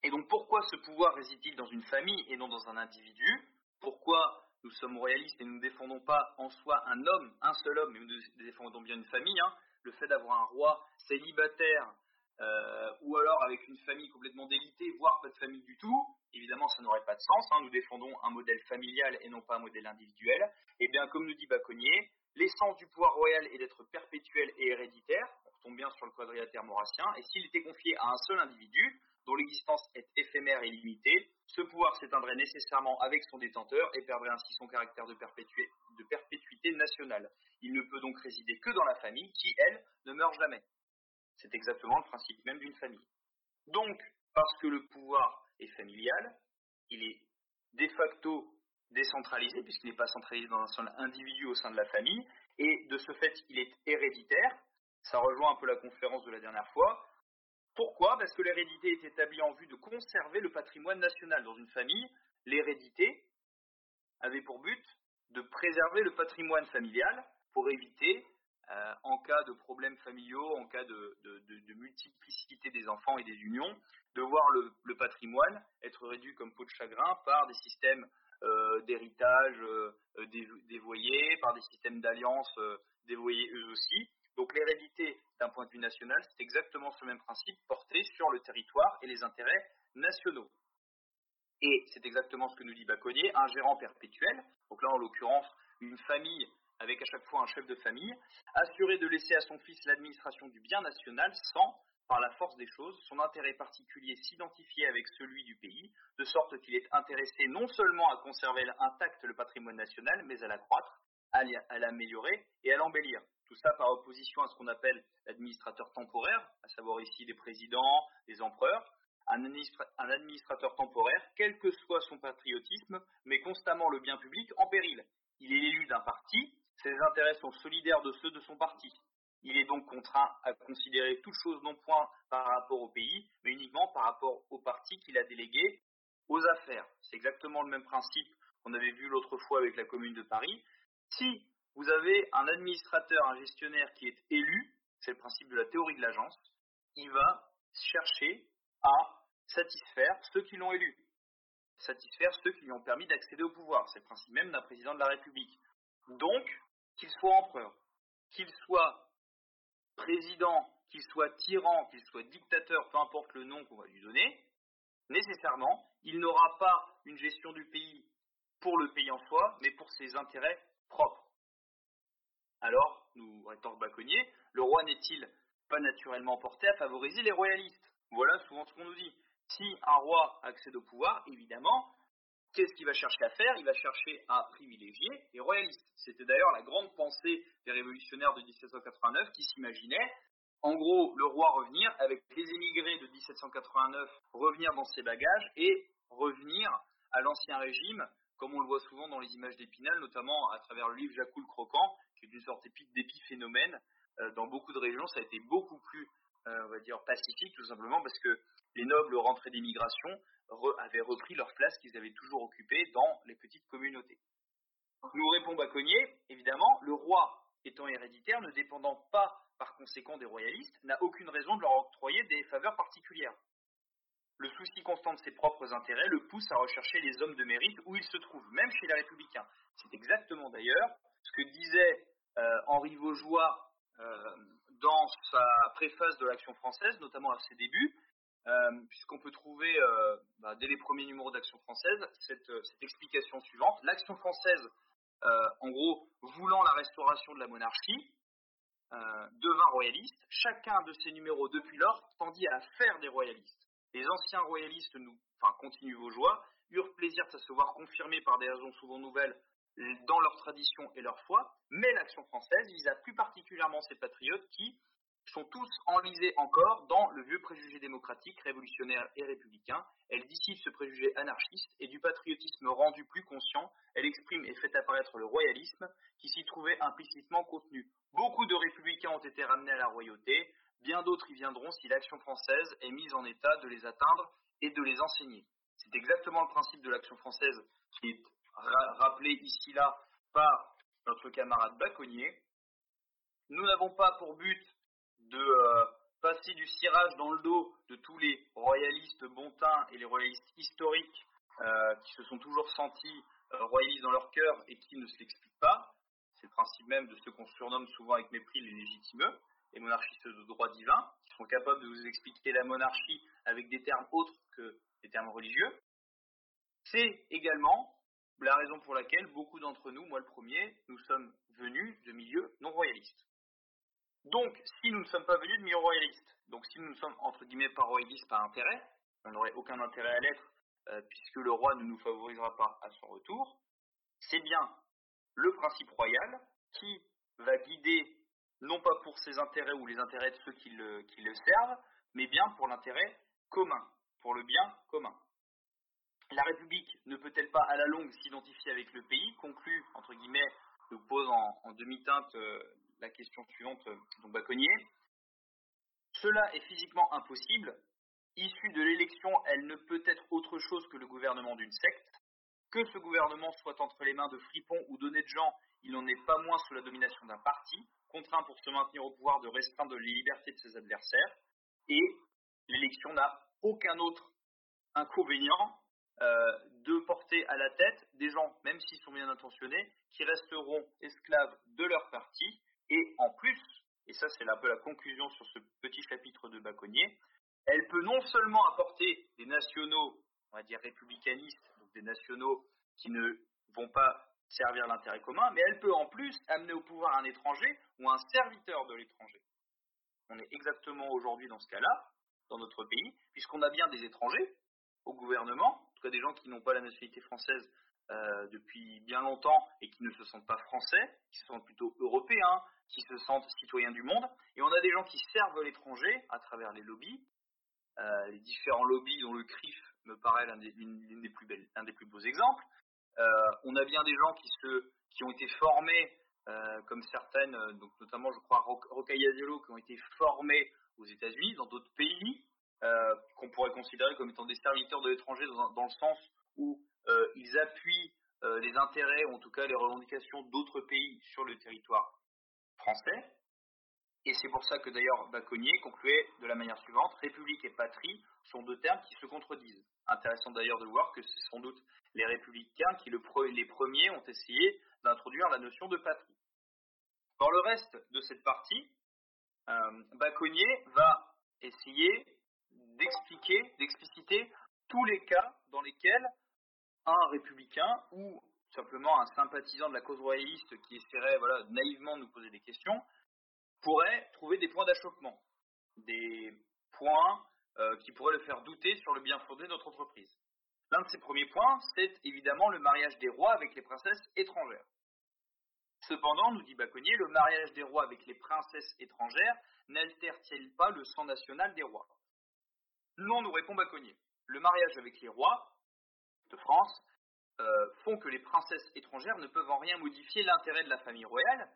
Et donc pourquoi ce pouvoir réside-t-il dans une famille et non dans un individu? Pourquoi nous sommes royalistes et nous ne défendons pas en soi un homme, un seul homme, mais nous défendons bien une famille hein? Le fait d'avoir un roi célibataire euh, ou alors avec une famille complètement délitée, voire pas de famille du tout, évidemment ça n'aurait pas de sens. Hein. nous défendons un modèle familial et non pas un modèle individuel. Et eh bien comme nous dit Baconnier, l'essence du pouvoir royal est d'être perpétuel et héréditaire, on retombe bien sur le quadrilatère maurassien, et s'il était confié à un seul individu, dont l'existence est éphémère et limitée, ce pouvoir s'éteindrait nécessairement avec son détenteur et perdrait ainsi son caractère de, perpétuité nationale. Il ne peut donc résider que dans la famille qui, elle, ne meurt jamais. C'est exactement le principe même d'une famille. Donc, parce que le pouvoir est familial, il est de facto décentralisé, puisqu'il n'est pas centralisé dans un seul individu au sein de la famille, et de ce fait, il est héréditaire. Ça rejoint un peu la conférence de la dernière fois. Pourquoi? Parce que l'hérédité est établie en vue de conserver le patrimoine national dans une famille. L'hérédité avait pour but de préserver le patrimoine familial pour éviter, euh, en cas de problèmes familiaux, en cas de, multiplicité des enfants et des unions, de voir le, patrimoine être réduit comme peau de chagrin par des systèmes euh, d'héritage euh, dévoyés, par des systèmes d'alliance dévoyés eux aussi. Donc l'hérédité d'un point de vue national, c'est exactement ce même principe porté sur le territoire et les intérêts nationaux. Et c'est exactement ce que nous dit Baconnier, un gérant perpétuel, donc là en l'occurrence une famille avec à chaque fois un chef de famille, assuré de laisser à son fils l'administration du bien national sans, par la force des choses, son intérêt particulier s'identifier avec celui du pays, de sorte qu'il est intéressé non seulement à conserver intact le patrimoine national, mais à l'accroître, à l'améliorer et à l'embellir. Tout ça par opposition à ce qu'on appelle l'administrateur temporaire, à savoir ici des présidents, des empereurs. Un, un administrateur temporaire, quel que soit son patriotisme, met constamment le bien public en péril. Il est l'élu d'un parti, ses intérêts sont solidaires de ceux de son parti. Il est donc contraint à considérer toute chose non point par rapport au pays, mais uniquement par rapport au parti qu'il a délégué aux affaires. C'est exactement le même principe qu'on avait vu l'autre fois avec la Commune de Paris. Si vous avez un administrateur, un gestionnaire qui est élu, c'est le principe de la théorie de l'agence, il va chercher à satisfaire ceux qui l'ont élu, satisfaire ceux qui lui ont permis d'accéder au pouvoir. C'est le principe même d'un président de la République. Donc, qu'il soit empereur, qu'il soit président, qu'il soit tyran, qu'il soit dictateur, peu importe le nom qu'on va lui donner, nécessairement, il n'aura pas une gestion du pays pour le pays en soi, mais pour ses intérêts propres. Alors, nous rétorque Baconnier, le roi n'est-il pas naturellement porté à favoriser les royalistes? Voilà souvent ce qu'on nous dit. Si un roi accède au pouvoir, évidemment, qu'est-ce qu'il va chercher à faire? Il va chercher à privilégier les royalistes. C'était d'ailleurs la grande pensée des révolutionnaires de 1789 qui s'imaginaient, en gros, le roi revenir avec les émigrés de 1789, revenir dans ses bagages et revenir à l'ancien régime, comme on le voit souvent dans les images d'Épinal, notamment à travers le livre Jacques le Croquant, qui est une sorte d'épiphénomène. Euh, dans beaucoup de régions, ça a été beaucoup plus, euh, on va dire, pacifique, tout simplement parce que les nobles rentrés d'immigration avaient repris leur place qu'ils avaient toujours occupée dans les petites communautés. Nous répond Baconnier, évidemment, le roi étant héréditaire, ne dépendant pas par conséquent des royalistes, n'a aucune raison de leur octroyer des faveurs particulières. Le souci constant de ses propres intérêts le pousse à rechercher les hommes de mérite où ils se trouvent, même chez les républicains. C'est exactement d'ailleurs ce que disait euh, Henri Vaugeois euh, dans sa préface de l'Action française, notamment à ses débuts, euh, puisqu'on peut trouver bah, dès les premiers numéros d'Action française cette, explication suivante. L'Action française, en gros, voulant la restauration de la monarchie, devint royaliste. Chacun de ces numéros depuis lors tendit à faire des royalistes. Les anciens royalistes, enfin, continuent vos joies, eurent plaisir à se voir confirmés par des raisons souvent nouvelles dans leur tradition et leur foi, mais l'action française visa plus particulièrement ces patriotes qui sont tous enlisés encore dans le vieux préjugé démocratique, révolutionnaire et républicain. Elle dissipe ce préjugé anarchiste et du patriotisme rendu plus conscient, elle exprime et fait apparaître le royalisme qui s'y trouvait implicitement contenu. Beaucoup de républicains ont été ramenés à la royauté, bien d'autres y viendront si l'action française est mise en état de les atteindre et de les enseigner. C'est exactement le principe de l'action française qui est rappelé ici-là par notre camarade Baconnier. Nous n'avons pas pour but de euh, passer du cirage dans le dos de tous les royalistes bontins et les royalistes historiques euh, qui se sont toujours sentis euh, royalistes dans leur cœur et qui ne se l'expliquent pas. C'est le principe même de ceux qu'on surnomme souvent avec mépris les légitimeux, les monarchistes de droit divin, qui sont capables de vous expliquer la monarchie avec des termes autres que des termes religieux. C'est également la raison pour laquelle beaucoup d'entre nous, moi le premier, nous sommes venus de milieux non royalistes. Donc, si nous ne sommes pas venus de milieux royalistes, donc si nous ne sommes entre guillemets pas royalistes par intérêt, on n'aurait aucun intérêt à l'être euh, puisque le roi ne nous favorisera pas à son retour, c'est bien le principe royal qui va guider non pas pour ses intérêts ou les intérêts de ceux qui le, servent, mais bien pour l'intérêt commun, pour le bien commun. La République ne peut-elle pas à la longue s'identifier avec le pays? Conclut, entre guillemets, nous pose en, demi-teinte euh, la question suivante, euh, donc Baconnier. Cela est physiquement impossible. Issue de l'élection, elle ne peut être autre chose que le gouvernement d'une secte. Que ce gouvernement soit entre les mains de fripons ou d'honnêtes gens, il n'en est pas moins sous la domination d'un parti, contraint pour se maintenir au pouvoir de restreindre les libertés de ses adversaires. Et l'élection n'a aucun autre inconvénient euh, de porter à la tête des gens, même s'ils sont bien intentionnés, qui resteront esclaves de leur parti, et en plus, et ça c'est un peu la conclusion sur ce petit chapitre de Baconnier, elle peut non seulement apporter des nationaux, on va dire républicanistes, donc des nationaux qui ne vont pas servir l'intérêt commun, mais elle peut en plus amener au pouvoir un étranger ou un serviteur de l'étranger. On est exactement aujourd'hui dans ce cas-là, dans notre pays, puisqu'on a bien des étrangers au gouvernement, des gens qui n'ont pas la nationalité française depuis bien longtemps et qui ne se sentent pas français, qui se sentent plutôt européens, qui se sentent citoyens du monde. Et on a des gens qui servent l'étranger à travers les lobbies, les différents lobbies dont le CRIF me paraît l'un un des plus beaux exemples. On a bien des gens qui, se, qui ont été formés, comme certaines, donc notamment je crois Rocaillazelo, qui ont été formés aux États-Unis, dans d'autres pays, euh, qu'on pourrait considérer comme étant des serviteurs de l'étranger dans, le sens où euh, ils appuient euh, les intérêts, ou en tout cas les revendications d'autres pays sur le territoire français. Et c'est pour ça que d'ailleurs Baconnier concluait de la manière suivante République et patrie sont deux termes qui se contredisent. Intéressant d'ailleurs de voir que c'est sans doute les républicains qui, les premiers, ont essayé d'introduire la notion de patrie. Dans le reste de cette partie, Baconnier va essayer d'expliquer, d'expliciter tous les cas dans lesquels un républicain ou simplement un sympathisant de la cause royaliste qui essaierait naïvement de nous poser des questions pourrait trouver des points d'achoppement, des points euh, qui pourraient le faire douter sur le bien fondé de notre entreprise. L'un de ces premiers points, c'est évidemment le mariage des rois avec les princesses étrangères. Cependant, nous dit Baconnier, le mariage des rois avec les princesses étrangères n'altère-t-il pas le sang national des rois? Non, nous répond Baconnier. Le mariage avec les rois de France euh, font que les princesses étrangères ne peuvent en rien modifier l'intérêt de la famille royale,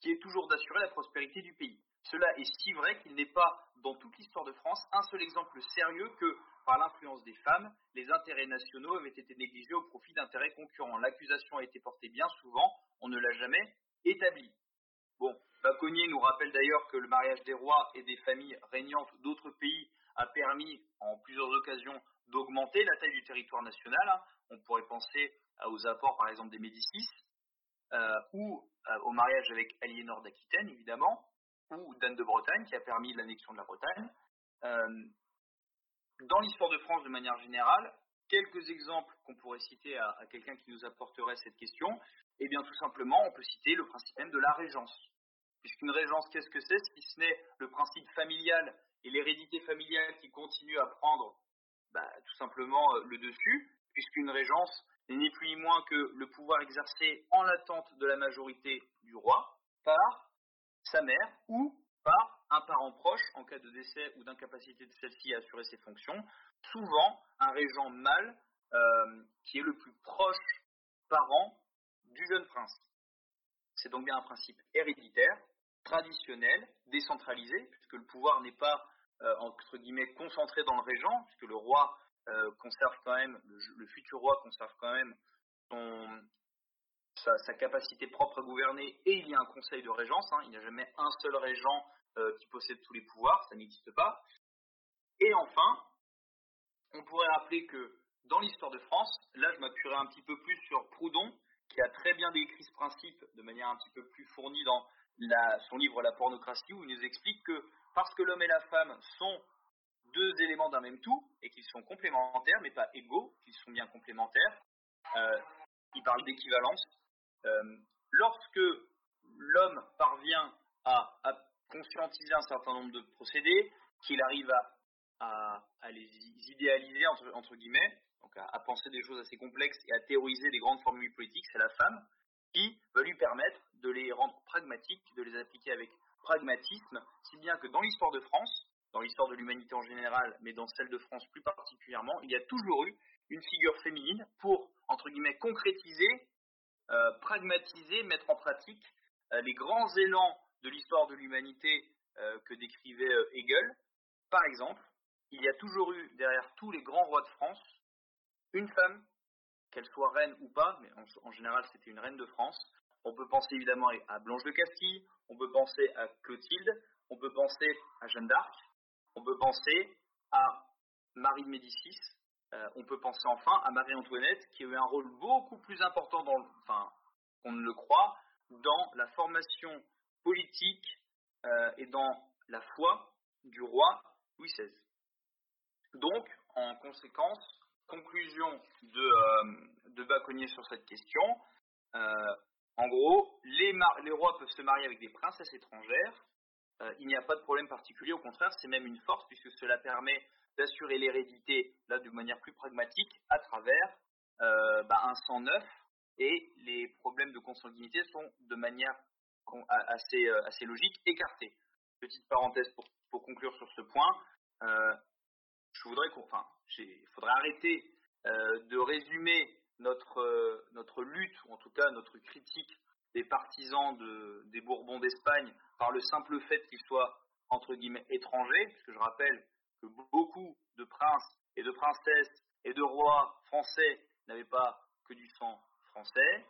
qui est toujours d'assurer la prospérité du pays. Cela est si vrai qu'il n'est pas, dans toute l'histoire de France, un seul exemple sérieux que, par l'influence des femmes, les intérêts nationaux avaient été négligés au profit d'intérêts concurrents. L'accusation a été portée bien souvent, on ne l'a jamais établie. Bon, Baconnier nous rappelle d'ailleurs que le mariage des rois et des familles régnantes d'autres pays a permis en plusieurs occasions d'augmenter la taille du territoire national. Hein. On pourrait penser aux apports par exemple des Médicis, ou euh, au mariage avec Aliénor d'Aquitaine évidemment, ou d'Anne de Bretagne qui a permis l'annexion de la Bretagne. Euh, dans l'histoire de France de manière générale, quelques exemples qu'on pourrait citer à, quelqu'un qui nous apporterait cette question, eh bien tout simplement on peut citer le principe même de la régence. Puisqu'une régence, qu'est-ce que c'est? Si ce n'est le principe familial et l'hérédité familiale qui continue à prendre bah, tout simplement euh, le dessus, puisqu'une régence ni plus ni moins que le pouvoir exercé en l'attente de la majorité du roi par sa mère ou par un parent proche en cas de décès ou d'incapacité de celle-ci à assurer ses fonctions, souvent un régent mâle euh, qui est le plus proche parent du jeune prince. C'est donc bien un principe héréditaire, traditionnel, décentralisé, puisque le pouvoir n'est pas euh, entre guillemets concentré dans le régent, puisque le roi conserve quand même, le, futur roi conserve quand même sa, capacité propre à gouverner, et il y a un conseil de régence, hein. il n'y a jamais un seul régent euh, qui possède tous les pouvoirs, ça n'existe pas. Et enfin, on pourrait rappeler que dans l'histoire de France, là je m'appuierai un petit peu plus sur Proudhon, qui a très bien décrit ce principe de manière un petit peu plus fournie dans son livre La pornocratie, où il nous explique que parce que l'homme et la femme sont deux éléments d'un même tout et qu'ils sont complémentaires, mais pas égaux, qu'ils sont bien complémentaires. Euh, il parle d'équivalence. Euh, lorsque l'homme parvient à, conscientiser un certain nombre de procédés, qu'il arrive à, les idéaliser, entre, guillemets, donc à, penser des choses assez complexes et à théoriser des grandes formules politiques, c'est la femme qui va lui permettre de les rendre pragmatiques, de les appliquer avec pragmatisme, si bien que dans l'histoire de France, dans l'histoire de l'humanité en général, mais dans celle de France plus particulièrement, il y a toujours eu une figure féminine pour, entre guillemets, concrétiser, euh, pragmatiser, mettre en pratique euh, les grands élans de l'histoire de l'humanité euh, que décrivait Hegel. Par exemple, il y a toujours eu derrière tous les grands rois de France une femme, qu'elle soit reine ou pas, mais en général c'était une reine de France, on peut penser évidemment à Blanche de Castille, on peut penser à Clotilde, on peut penser à Jeanne d'Arc, on peut penser à Marie de Médicis, euh, on peut penser enfin à Marie-Antoinette qui a eu un rôle beaucoup plus important dans, enfin, qu'on ne le croit, dans la formation politique euh, et dans la foi du roi Louis XVI. Donc, en conséquence, conclusion de, euh, de Baconnier sur cette question, en gros, les, rois peuvent se marier avec des princesses étrangères. Euh, il n'y a pas de problème particulier, au contraire, c'est même une force puisque cela permet d'assurer l'hérédité, là, de manière plus pragmatique, à travers bah, un sang neuf et les problèmes de consanguinité sont de manière assez, assez logique écartés. Petite parenthèse pour, pour conclure sur ce point, je voudrais il faudrait arrêter de résumer notre, notre lutte, ou en tout cas notre critique des partisans de, des Bourbons d'Espagne par le simple fait qu'ils soient entre guillemets étrangers, puisque je rappelle que beaucoup de princes et de princesses et de rois français n'avaient pas que du sang français,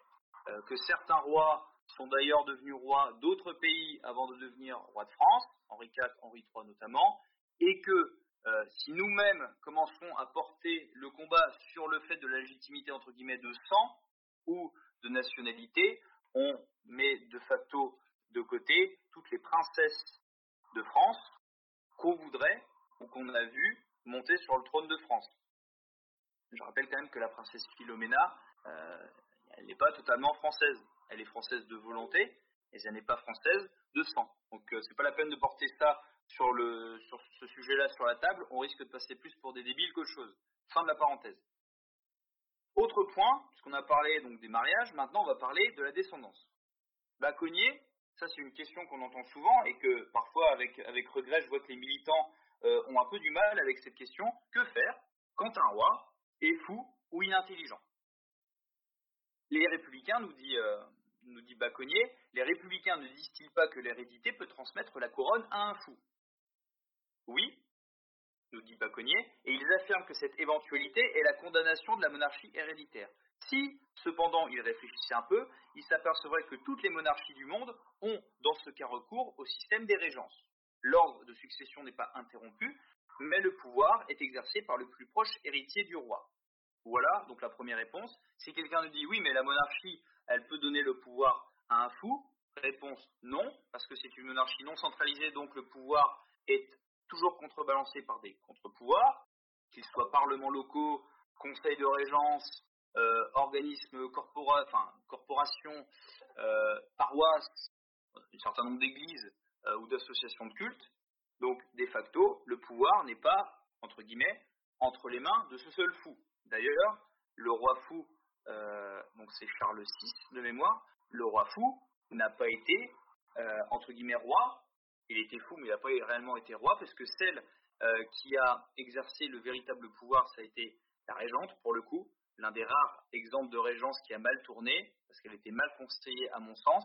euh, que certains rois sont d'ailleurs devenus rois d'autres pays avant de devenir rois de France, Henri IV, Henri III notamment, et que euh, si nous-mêmes commençons à porter le combat sur le fait de la légitimité entre guillemets de sang ou de nationalité, on met de facto de côté toutes les princesses de France qu'on voudrait ou qu'on a vu monter sur le trône de France. Je rappelle quand même que la princesse Philomena, euh, elle n'est pas totalement française. Elle est française de volonté, et elle n'est pas française de sang. Donc euh, c'est pas la peine de porter ça sur, le, sur ce sujet-là sur la table. On risque de passer plus pour des débiles qu'autre chose. Fin de la parenthèse. Autre point, puisqu'on a parlé donc des mariages, maintenant on va parler de la descendance. Baconnier, ça c'est une question qu'on entend souvent et que parfois avec, avec regret je vois que les militants euh, ont un peu du mal avec cette question. Que faire quand un roi est fou ou inintelligent? Les républicains, nous dit, euh, nous dit Baconnier, les républicains ne disent-ils pas que l'hérédité peut transmettre la couronne à un fou? Oui, nous dit Baconnier, et ils affirment que cette éventualité est la condamnation de la monarchie héréditaire. Si, cependant, ils réfléchissaient un peu, ils s'apercevraient que toutes les monarchies du monde ont, dans ce cas, recours au système des régences. L'ordre de succession n'est pas interrompu, mais le pouvoir est exercé par le plus proche héritier du roi. Voilà, donc la première réponse. Si quelqu'un nous dit oui, mais la monarchie, elle peut donner le pouvoir à un fou, réponse non, parce que c'est une monarchie non centralisée, donc le pouvoir est toujours contrebalancé par des contre-pouvoirs, qu'ils soient parlements locaux, conseils de régence, euh, organismes, corpora enfin, corporations, euh, paroisses, un certain nombre d'églises euh, ou d'associations de culte. Donc, de facto, le pouvoir n'est pas, entre guillemets, entre les mains de ce seul fou. D'ailleurs, le roi fou, donc c'est Charles VI de mémoire, le roi fou n'a pas été, entre guillemets, roi. Il était fou, mais il n'a pas réellement été roi, parce que celle qui a exercé le véritable pouvoir, ça a été la régente, pour le coup, l'un des rares exemples de régence qui a mal tourné, parce qu'elle était mal conseillée à mon sens,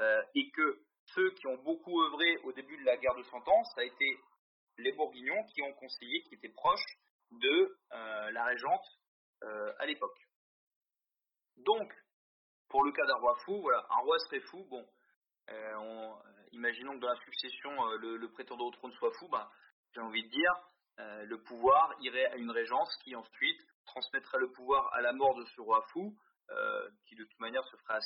euh, et que ceux qui ont beaucoup œuvré au début de la guerre de Cent Ans, ça a été les Bourguignons qui ont conseillé, qui étaient proches de euh, la régente euh, à l'époque. Donc, pour le cas d'un roi fou, voilà, un roi serait fou, bon, imaginons que dans la succession, le, prétendant au trône soit fou, bah, j'ai envie de dire, le pouvoir irait à une régence qui ensuite transmettrait le pouvoir à la mort de ce roi fou, euh, qui de toute manière se ferait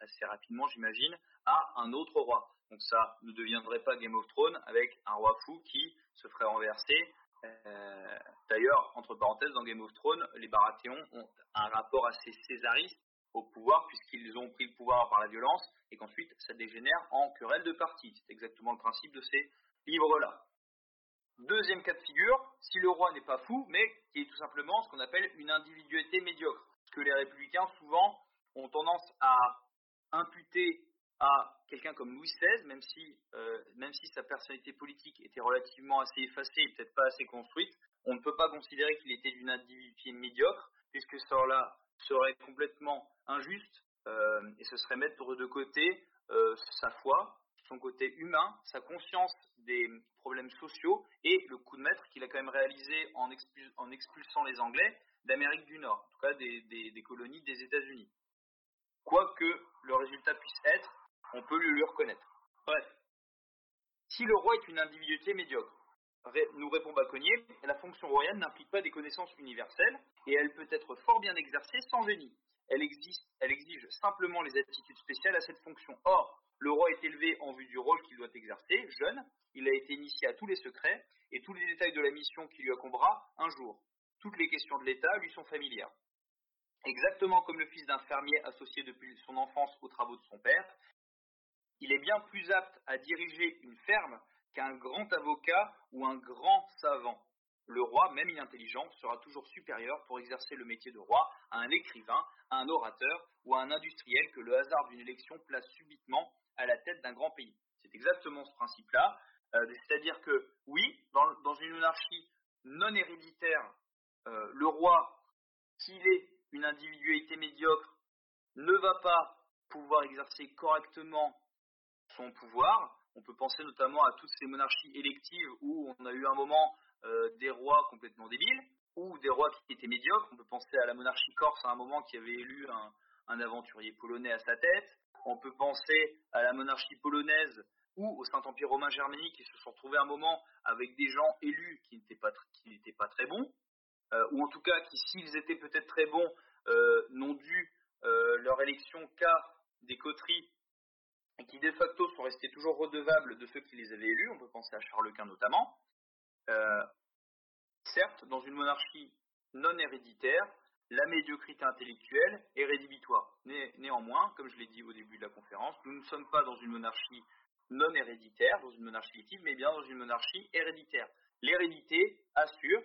assez, rapidement, j'imagine, à un autre roi. Donc ça ne deviendrait pas Game of Thrones avec un roi fou qui se ferait renverser. Euh, d'ailleurs, entre parenthèses, dans Game of Thrones, les Baratheons ont un rapport assez césariste au pouvoir puisqu'ils ont pris le pouvoir par la violence et qu'ensuite ça dégénère en querelle de parti. C'est exactement le principe de ces livres-là. Deuxième cas de figure, si le roi n'est pas fou, mais qui est tout simplement ce qu'on appelle une individualité médiocre. Que les républicains souvent ont tendance à imputer à quelqu'un comme Louis XVI, même si, euh, même si sa personnalité politique était relativement assez effacée et peut-être pas assez construite, on ne peut pas considérer qu'il était d'une individualité médiocre, puisque cela serait complètement injuste euh, et ce serait mettre de côté euh, sa foi, son côté humain, sa conscience des problèmes sociaux et le coup de maître qu'il a quand même réalisé en, expulsant les Anglais d'Amérique du Nord, en tout cas des, colonies des États-Unis. Quoi que le résultat puisse être, on peut lui le reconnaître. Bref, si le roi est une individualité médiocre, nous répond Baconnier, la fonction royale n'implique pas des connaissances universelles et elle peut être fort bien exercée sans génie. Elle, elle exige simplement les attitudes spéciales à cette fonction. Or, le roi est élevé en vue du rôle qu'il doit exercer, jeune, il a été initié à tous les secrets et tous les détails de la mission qui lui incombera un jour. Toutes les questions de l'État lui sont familières. Exactement comme le fils d'un fermier associé depuis son enfance aux travaux de son père, il est bien plus apte à diriger une ferme qu'un grand avocat ou un grand savant. le roi, même inintelligent, sera toujours supérieur pour exercer le métier de roi à un écrivain, à un orateur ou à un industriel que le hasard d'une élection place subitement à la tête d'un grand pays. C'est exactement ce principe-là. Euh, c'est-à-dire que, oui, dans, une monarchie non héréditaire, euh, le roi, s'il est une individualité médiocre, ne va pas pouvoir exercer correctement son pouvoir. On peut penser notamment à toutes ces monarchies électives où on a eu un moment euh, des rois complètement débiles ou des rois qui étaient médiocres. On peut penser à la monarchie corse à un moment qui avait élu un aventurier polonais à sa tête. On peut penser à la monarchie polonaise ou au Saint-Empire romain germanique qui se sont retrouvés un moment avec des gens élus qui n'étaient pas, très bons, euh, ou en tout cas qui, s'ils étaient peut-être très bons, euh, n'ont dû leur élection qu'à des coteries et qui de facto sont restés toujours redevables de ceux qui les avaient élus, on peut penser à Charles Quint notamment. certes, dans une monarchie non héréditaire, la médiocrité intellectuelle est rédhibitoire. néanmoins, comme je l'ai dit au début de la conférence, nous ne sommes pas dans une monarchie non héréditaire, dans une monarchie fictive, mais bien dans une monarchie héréditaire. L'hérédité assure,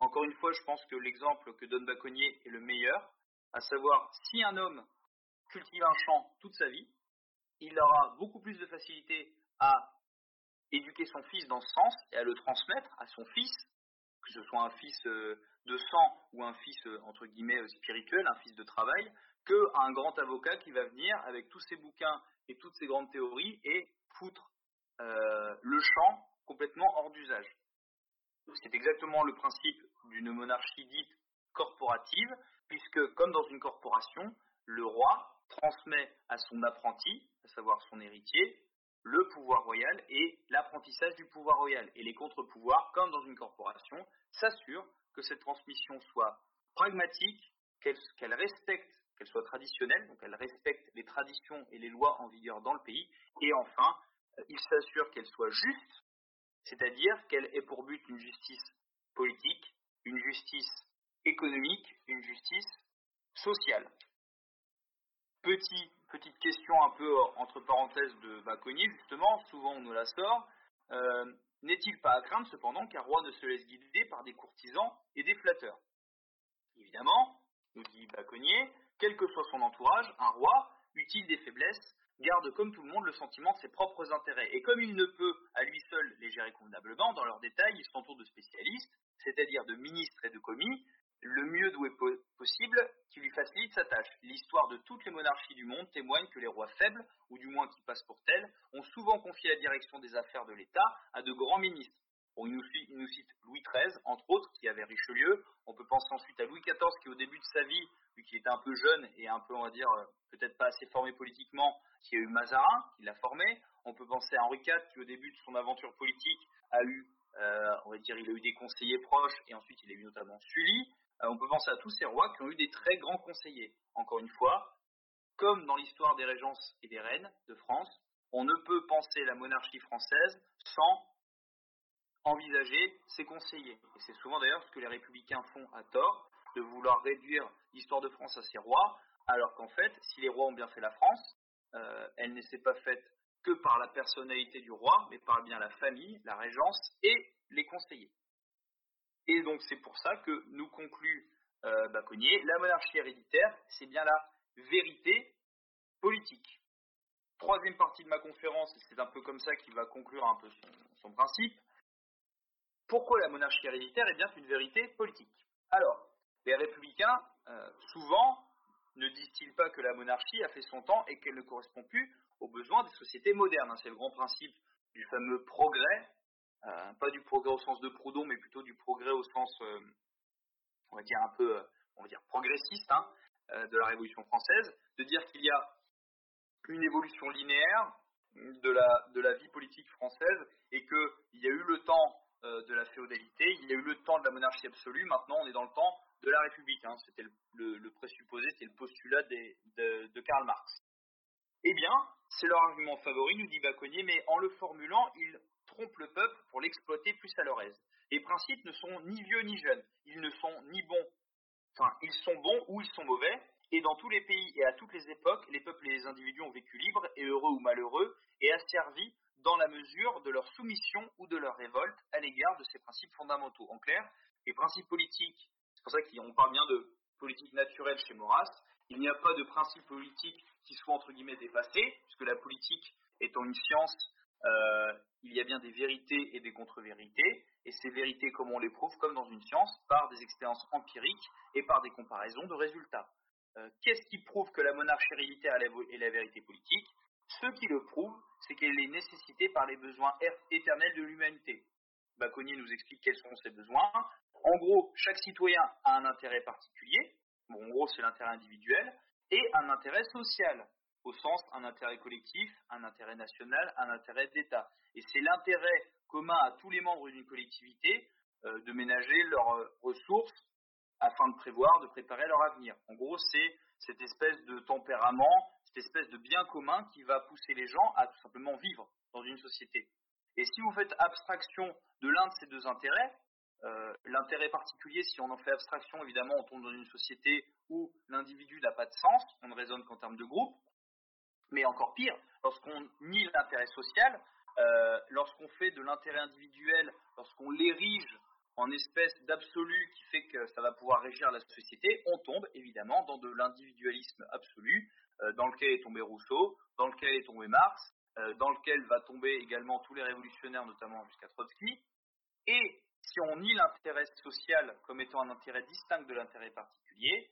encore une fois, je pense que l'exemple que donne Baconnier est le meilleur, à savoir si un homme cultive un champ toute sa vie, il aura beaucoup plus de facilité à éduquer son fils dans ce sens et à le transmettre à son fils, que ce soit un fils euh, de sang ou un fils euh, entre guillemets euh, spirituel, un fils de travail, qu'un grand avocat qui va venir avec tous ses bouquins et toutes ces grandes théories et foutre le champ complètement hors d'usage. C'est exactement le principe d'une monarchie dite corporative, puisque comme dans une corporation, le roi transmet à son apprenti, à savoir son héritier, le pouvoir royal et l'apprentissage du pouvoir royal. Et les contre-pouvoirs, comme dans une corporation, s'assurent que cette transmission soit pragmatique, qu'elle respecte qu'elle soit traditionnelle, donc elle respecte les traditions et les lois en vigueur dans le pays, et enfin, euh, il s'assure qu'elle soit juste, c'est-à-dire qu'elle ait pour but une justice politique, une justice économique, une justice sociale. Petite question un peu entre parenthèses de Baconnier, justement, souvent on nous la sort. Euh, n'est-il pas à craindre cependant qu'un roi ne se laisse guider par des courtisans et des flatteurs? Évidemment, nous dit Baconnier, quel que soit son entourage, un roi, utile des faiblesses, garde comme tout le monde le sentiment de ses propres intérêts. Et comme il ne peut à lui seul les gérer convenablement, dans leurs détails, il s'entoure de spécialistes, c'est-à-dire de ministres et de commis, le mieux doué possible, qui lui facilite sa tâche. L'histoire de toutes les monarchies du monde témoigne que les rois faibles, ou du moins qui passent pour tels, ont souvent confié la direction des affaires de l'État à de grands ministres. il, nous, il, nous, cite Louis XIII, entre autres, qui avait Richelieu. On peut penser ensuite à Louis XIV, qui au début de sa vie vu qu'il était un peu jeune et un peu, on va dire, euh, peut-être pas assez formé politiquement, qui a eu Mazarin, qui l'a formé. On peut penser à Henri IV, qui au début de son aventure politique a eu, euh, on va dire, il a eu des conseillers proches, et ensuite il a eu notamment Sully. Euh, on peut penser à tous ces rois qui ont eu des très grands conseillers. Encore une fois, comme dans l'histoire des régences et des reines de France, on ne peut penser la monarchie française sans envisager ses conseillers. Et c'est souvent d'ailleurs ce que les républicains font à tort, de vouloir réduire l'histoire de France à ses rois, alors qu'en fait, si les rois ont bien fait la France, euh, elle ne s'est pas faite que par la personnalité du roi, mais par bien la famille, la régence et les conseillers. Et donc c'est pour ça que nous conclut euh, Baconnier, la monarchie héréditaire, c'est bien la vérité politique. Troisième partie de ma conférence, et c'est un peu comme ça qu'il va conclure un peu son, principe. Pourquoi la monarchie héréditaire est bien une vérité politique? Alors, les républicains, euh, souvent, ne disent-ils pas que la monarchie a fait son temps et qu'elle ne correspond plus aux besoins des sociétés modernes hein. C'est le grand principe du fameux progrès, euh, pas du progrès au sens de Proudhon, mais plutôt du progrès au sens, euh, on va dire un peu, on va dire progressiste hein, de la Révolution française, de dire qu'il y a une évolution linéaire de la, de la vie politique française et qu'il y a eu le temps de la féodalité, il y a eu le temps de la monarchie absolue, maintenant on est dans le temps de la République. Hein. C'était le, présupposé, c'était le postulat de, Karl Marx. Eh bien, c'est leur argument favori, nous dit Baconnier, mais en le formulant, ils trompent le peuple pour l'exploiter plus à leur aise. Les principes ne sont ni vieux ni jeunes, ils ne sont ni bons, enfin, ils sont bons ou ils sont mauvais, et dans tous les pays et à toutes les époques, les peuples et les individus ont vécu libres et heureux ou malheureux, et asservis dans la mesure de leur soumission ou de leur révolte à l'égard de ces principes fondamentaux. En clair, les principes politiques, c'est pour ça qu'on parle bien de politique naturelle chez Maurras, il n'y a pas de principe politique qui soit entre guillemets dépassé, puisque la politique étant une science, euh, il y a bien des vérités et des contre-vérités, et ces vérités, comme on les prouve, comme dans une science, par des expériences empiriques et par des comparaisons de résultats. Euh, qu'est-ce qui prouve que la monarchie héréditaire est la vérité politique? Ce qui le prouve, c'est qu'elle est nécessitée par les besoins éternels de l'humanité. Baconnier nous explique quels sont ces besoins. En gros, chaque citoyen a un intérêt particulier, bon, en gros c'est l'intérêt individuel, et un intérêt social, au sens un intérêt collectif, un intérêt national, un intérêt d'État. Et c'est l'intérêt commun à tous les membres d'une collectivité euh, de ménager leurs euh, ressources afin de prévoir, de préparer leur avenir. En gros, c'est cette espèce de tempérament, cette espèce de bien commun qui va pousser les gens à tout simplement vivre dans une société. Et si vous faites abstraction de l'un de ces deux intérêts, euh, l'intérêt particulier, si on en fait abstraction, évidemment, on tombe dans une société où l'individu n'a pas de sens, on ne raisonne qu'en termes de groupe. Mais encore pire, lorsqu'on nie l'intérêt social, euh, lorsqu'on fait de l'intérêt individuel, lorsqu'on l'érige en espèce d'absolu qui fait que ça va pouvoir régir la société, on tombe évidemment dans de l'individualisme absolu, euh, dans lequel est tombé Rousseau, dans lequel est tombé Marx, euh, dans lequel va tomber également tous les révolutionnaires, notamment jusqu'à Trotsky. Et si on nie l'intérêt social comme étant un intérêt distinct de l'intérêt particulier,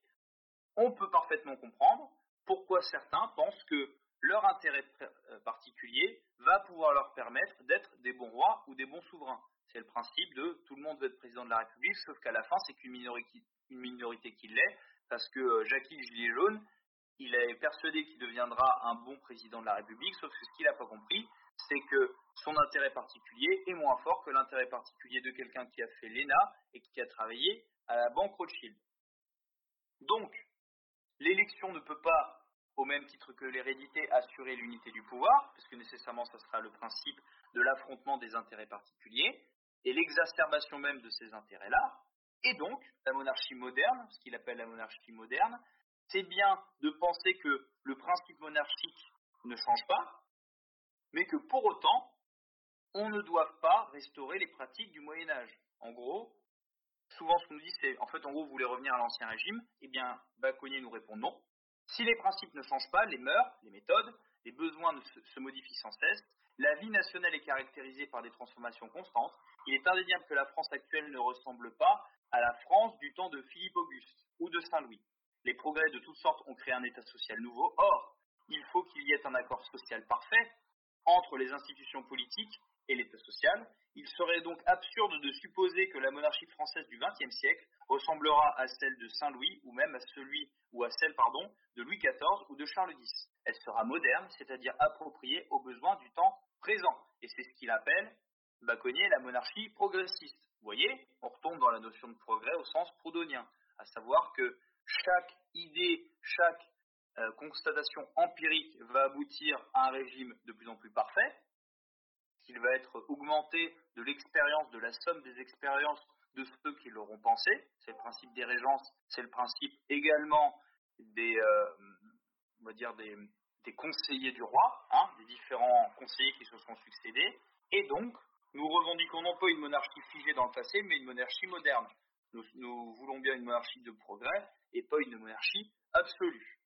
on peut parfaitement comprendre pourquoi certains pensent que leur intérêt euh, particulier va pouvoir leur permettre d'être des bons rois ou des bons souverains. C'est le principe de tout le monde veut être président de la République, sauf qu'à la fin, c'est qu'une minorité, minorité qui l'est, parce que euh, Jackie Gilet jaune, il est persuadé qu'il deviendra un bon président de la République, sauf que ce qu'il n'a pas compris, c'est que son intérêt particulier est moins fort que l'intérêt particulier de quelqu'un qui a fait l'ENA et qui a travaillé à la banque Rothschild. Donc, l'élection ne peut pas au même titre que l'hérédité, assurer l'unité du pouvoir, puisque nécessairement ce sera le principe de l'affrontement des intérêts particuliers, et l'exacerbation même de ces intérêts-là. Et donc, la monarchie moderne, ce qu'il appelle la monarchie moderne, c'est bien de penser que le principe monarchique ne change pas, mais que pour autant, on ne doit pas restaurer les pratiques du Moyen Âge. En gros, souvent ce qu'on nous dit, c'est en fait, en gros, vous voulez revenir à l'ancien régime Eh bien, Baconnier nous répond non. Si les principes ne changent pas, les mœurs, les méthodes, les besoins se, modifient sans cesse, la vie nationale est caractérisée par des transformations constantes, il est indéniable que la France actuelle ne ressemble pas à la France du temps de Philippe Auguste ou de Saint-Louis. Les progrès de toutes sortes ont créé un État social nouveau. Or, il faut qu'il y ait un accord social parfait entre les institutions politiques et l'État social. Il serait donc absurde de supposer que la monarchie française du XXe siècle ressemblera à celle de Saint-Louis ou même à celui ou à celle pardon de Louis XIV ou de Charles X. Elle sera moderne, c'est-à-dire appropriée aux besoins du temps présent. Et c'est ce qu'il appelle Baconnier la monarchie progressiste. Vous voyez, on retombe dans la notion de progrès au sens proudhonien, à savoir que chaque idée, chaque euh, constatation empirique va aboutir à un régime de plus en plus parfait, qu'il va être augmenté de l'expérience, de la somme des expériences de ceux qui l'auront pensé. C'est le principe des régences, c'est le principe également des, euh, on va dire des, conseillers du roi, hein, des différents conseillers qui se sont succédés. Et donc, nous revendiquons non pas une monarchie figée dans le passé, mais une monarchie moderne. Nous, voulons bien une monarchie de progrès et pas une monarchie absolue.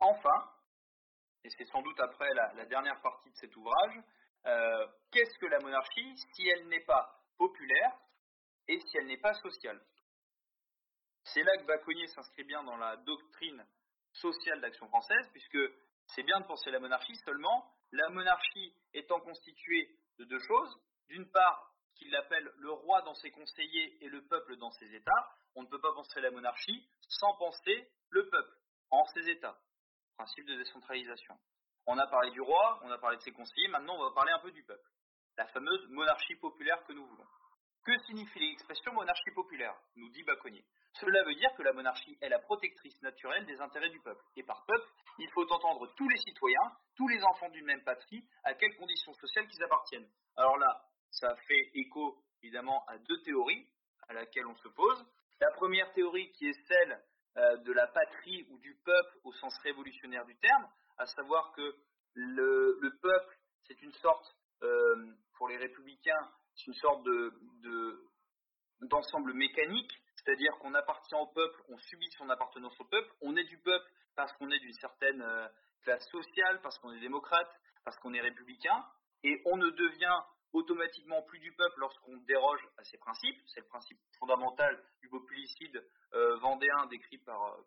Enfin, et c'est sans doute après la, dernière partie de cet ouvrage, euh, qu'est-ce que la monarchie si elle n'est pas populaire et si elle n'est pas sociale? C'est là que Baconnier s'inscrit bien dans la doctrine sociale d'action française, puisque c'est bien de penser la monarchie, seulement la monarchie étant constituée de deux choses, d'une part qu'il appelle le roi dans ses conseillers et le peuple dans ses États, on ne peut pas penser la monarchie sans penser le peuple en ses États. Principe de décentralisation. On a parlé du roi, on a parlé de ses conseillers, maintenant on va parler un peu du peuple. La fameuse monarchie populaire que nous voulons. Que signifie l'expression monarchie populaire? Nous dit Baconnier. Cela veut dire que la monarchie est la protectrice naturelle des intérêts du peuple. Et par peuple, il faut entendre tous les citoyens, tous les enfants d'une même patrie, à quelles conditions sociales qu'ils appartiennent. Alors là, ça fait écho évidemment à deux théories à laquelle on se pose. La première théorie qui est celle euh, de la patrie ou du peuple au sens révolutionnaire du terme, à savoir que le, peuple, c'est une sorte, pour les républicains, c'est une sorte de d'ensemble mécanique, c'est-à-dire qu'on appartient au peuple, on subit son appartenance au peuple, on est du peuple parce qu'on est d'une certaine classe sociale, parce qu'on est démocrate, parce qu'on est républicain, et on ne devient automatiquement plus du peuple lorsqu'on déroge à ces principes. C'est le principe fondamental du populicide euh, vendéen décrit par, euh,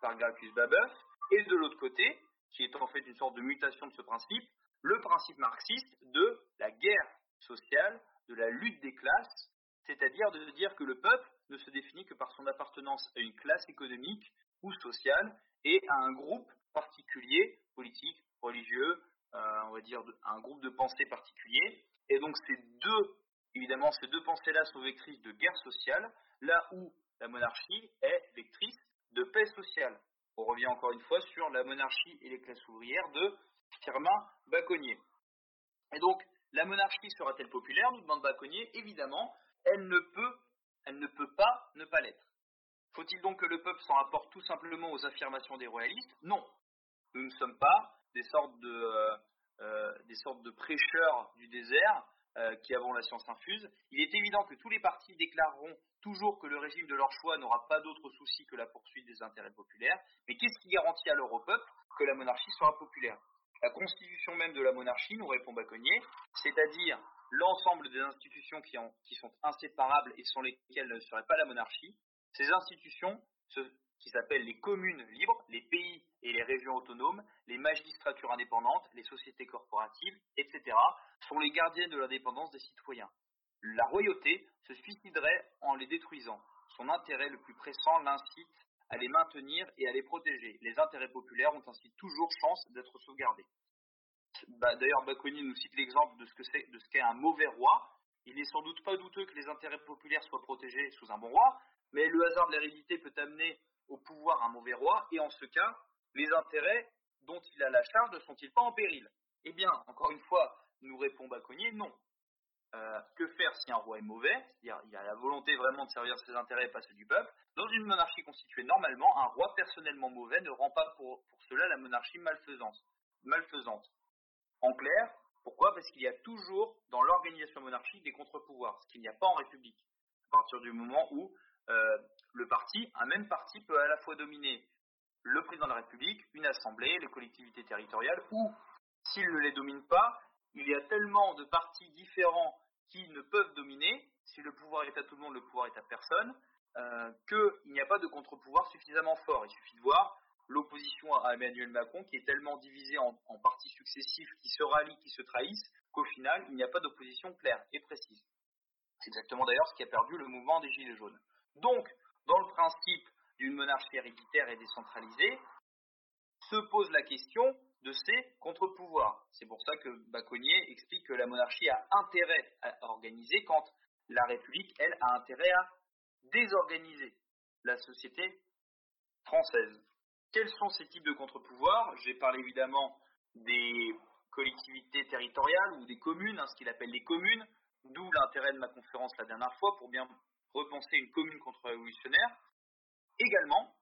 par Gracchus Babeuf. Et de l'autre côté, qui est en fait une sorte de mutation de ce principe, le principe marxiste de la guerre sociale, de la lutte des classes, c'est-à-dire de dire que le peuple ne se définit que par son appartenance à une classe économique ou sociale et à un groupe particulier, politique, religieux, euh, on va dire un groupe de pensée particulier. Et donc ces deux, évidemment, ces deux pensées-là sont vectrices de guerre sociale, là où la monarchie est vectrice de paix sociale. On revient encore une fois sur la monarchie et les classes ouvrières de Firmin Baconnier. Et donc, la monarchie sera-t-elle populaire nous demande Baconnier. Évidemment, elle ne peut, elle ne peut pas ne pas l'être. Faut-il donc que le peuple s'en rapporte tout simplement aux affirmations des royalistes? Non. Nous ne sommes pas des sortes de, euh, euh, des sortes de prêcheurs du désert euh, qui avons la science infuse. Il est évident que tous les partis déclareront toujours que le régime de leur choix n'aura pas d'autre souci que la poursuite des intérêts populaires. Mais qu'est-ce qui garantit alors au peuple que la monarchie sera populaire? La constitution même de la monarchie, nous répond Baconnier, c'est-à-dire l'ensemble des institutions qui, qui, sont inséparables et sans lesquelles ne serait pas la monarchie, ces institutions se, qui s'appellent les communes libres, les pays et les régions autonomes, les magistratures indépendantes, les sociétés corporatives, etc., sont les gardiennes de l'indépendance des citoyens. La royauté se suiciderait en les détruisant. Son intérêt le plus pressant l'incite à les maintenir et à les protéger. Les intérêts populaires ont ainsi toujours chance d'être sauvegardés. Bah, D'ailleurs, Bakouni nous cite l'exemple de ce qu'est un mauvais roi. Il n'est sans doute pas douteux que les intérêts populaires soient protégés sous un bon roi, mais le hasard de l'hérédité peut amener au pouvoir un mauvais roi, et en ce cas, les intérêts dont il a la charge ne sont-ils pas en péril? Eh bien, encore une fois, nous répond Baconnier, non. Euh, que faire si un roi est mauvais? Il y a la volonté vraiment de servir ses intérêts et pas ceux du peuple. Dans une monarchie constituée normalement, un roi personnellement mauvais ne rend pas pour, pour cela la monarchie malfaisante. malfaisante. En clair, pourquoi? Parce qu'il y a toujours dans l'organisation monarchique des contre-pouvoirs, ce qu'il n'y a pas en République. À partir du moment où euh, le parti, un même parti peut à la fois dominer le président de la République, une assemblée, les collectivités territoriales, ou s'il ne les domine pas, il y a tellement de partis différents qui ne peuvent dominer, si le pouvoir est à tout le monde, le pouvoir est à personne, euh, qu'il n'y a pas de contre-pouvoir suffisamment fort. Il suffit de voir l'opposition à Emmanuel Macron qui est tellement divisée en, en partis successifs qui se rallient, qui se trahissent, qu'au final, il n'y a pas d'opposition claire et précise. C'est exactement d'ailleurs ce qui a perdu le mouvement des Gilets jaunes. Donc, dans le principe d'une monarchie héréditaire et décentralisée, se pose la question de ses contre-pouvoirs. C'est pour ça que Baconnier explique que la monarchie a intérêt à organiser quand la République, elle, a intérêt à désorganiser la société française. Quels sont ces types de contre-pouvoirs? J'ai parlé évidemment des collectivités territoriales ou des communes, hein, ce qu'il appelle les communes, d'où l'intérêt de ma conférence la dernière fois pour bien repenser une commune contre-révolutionnaire. Également,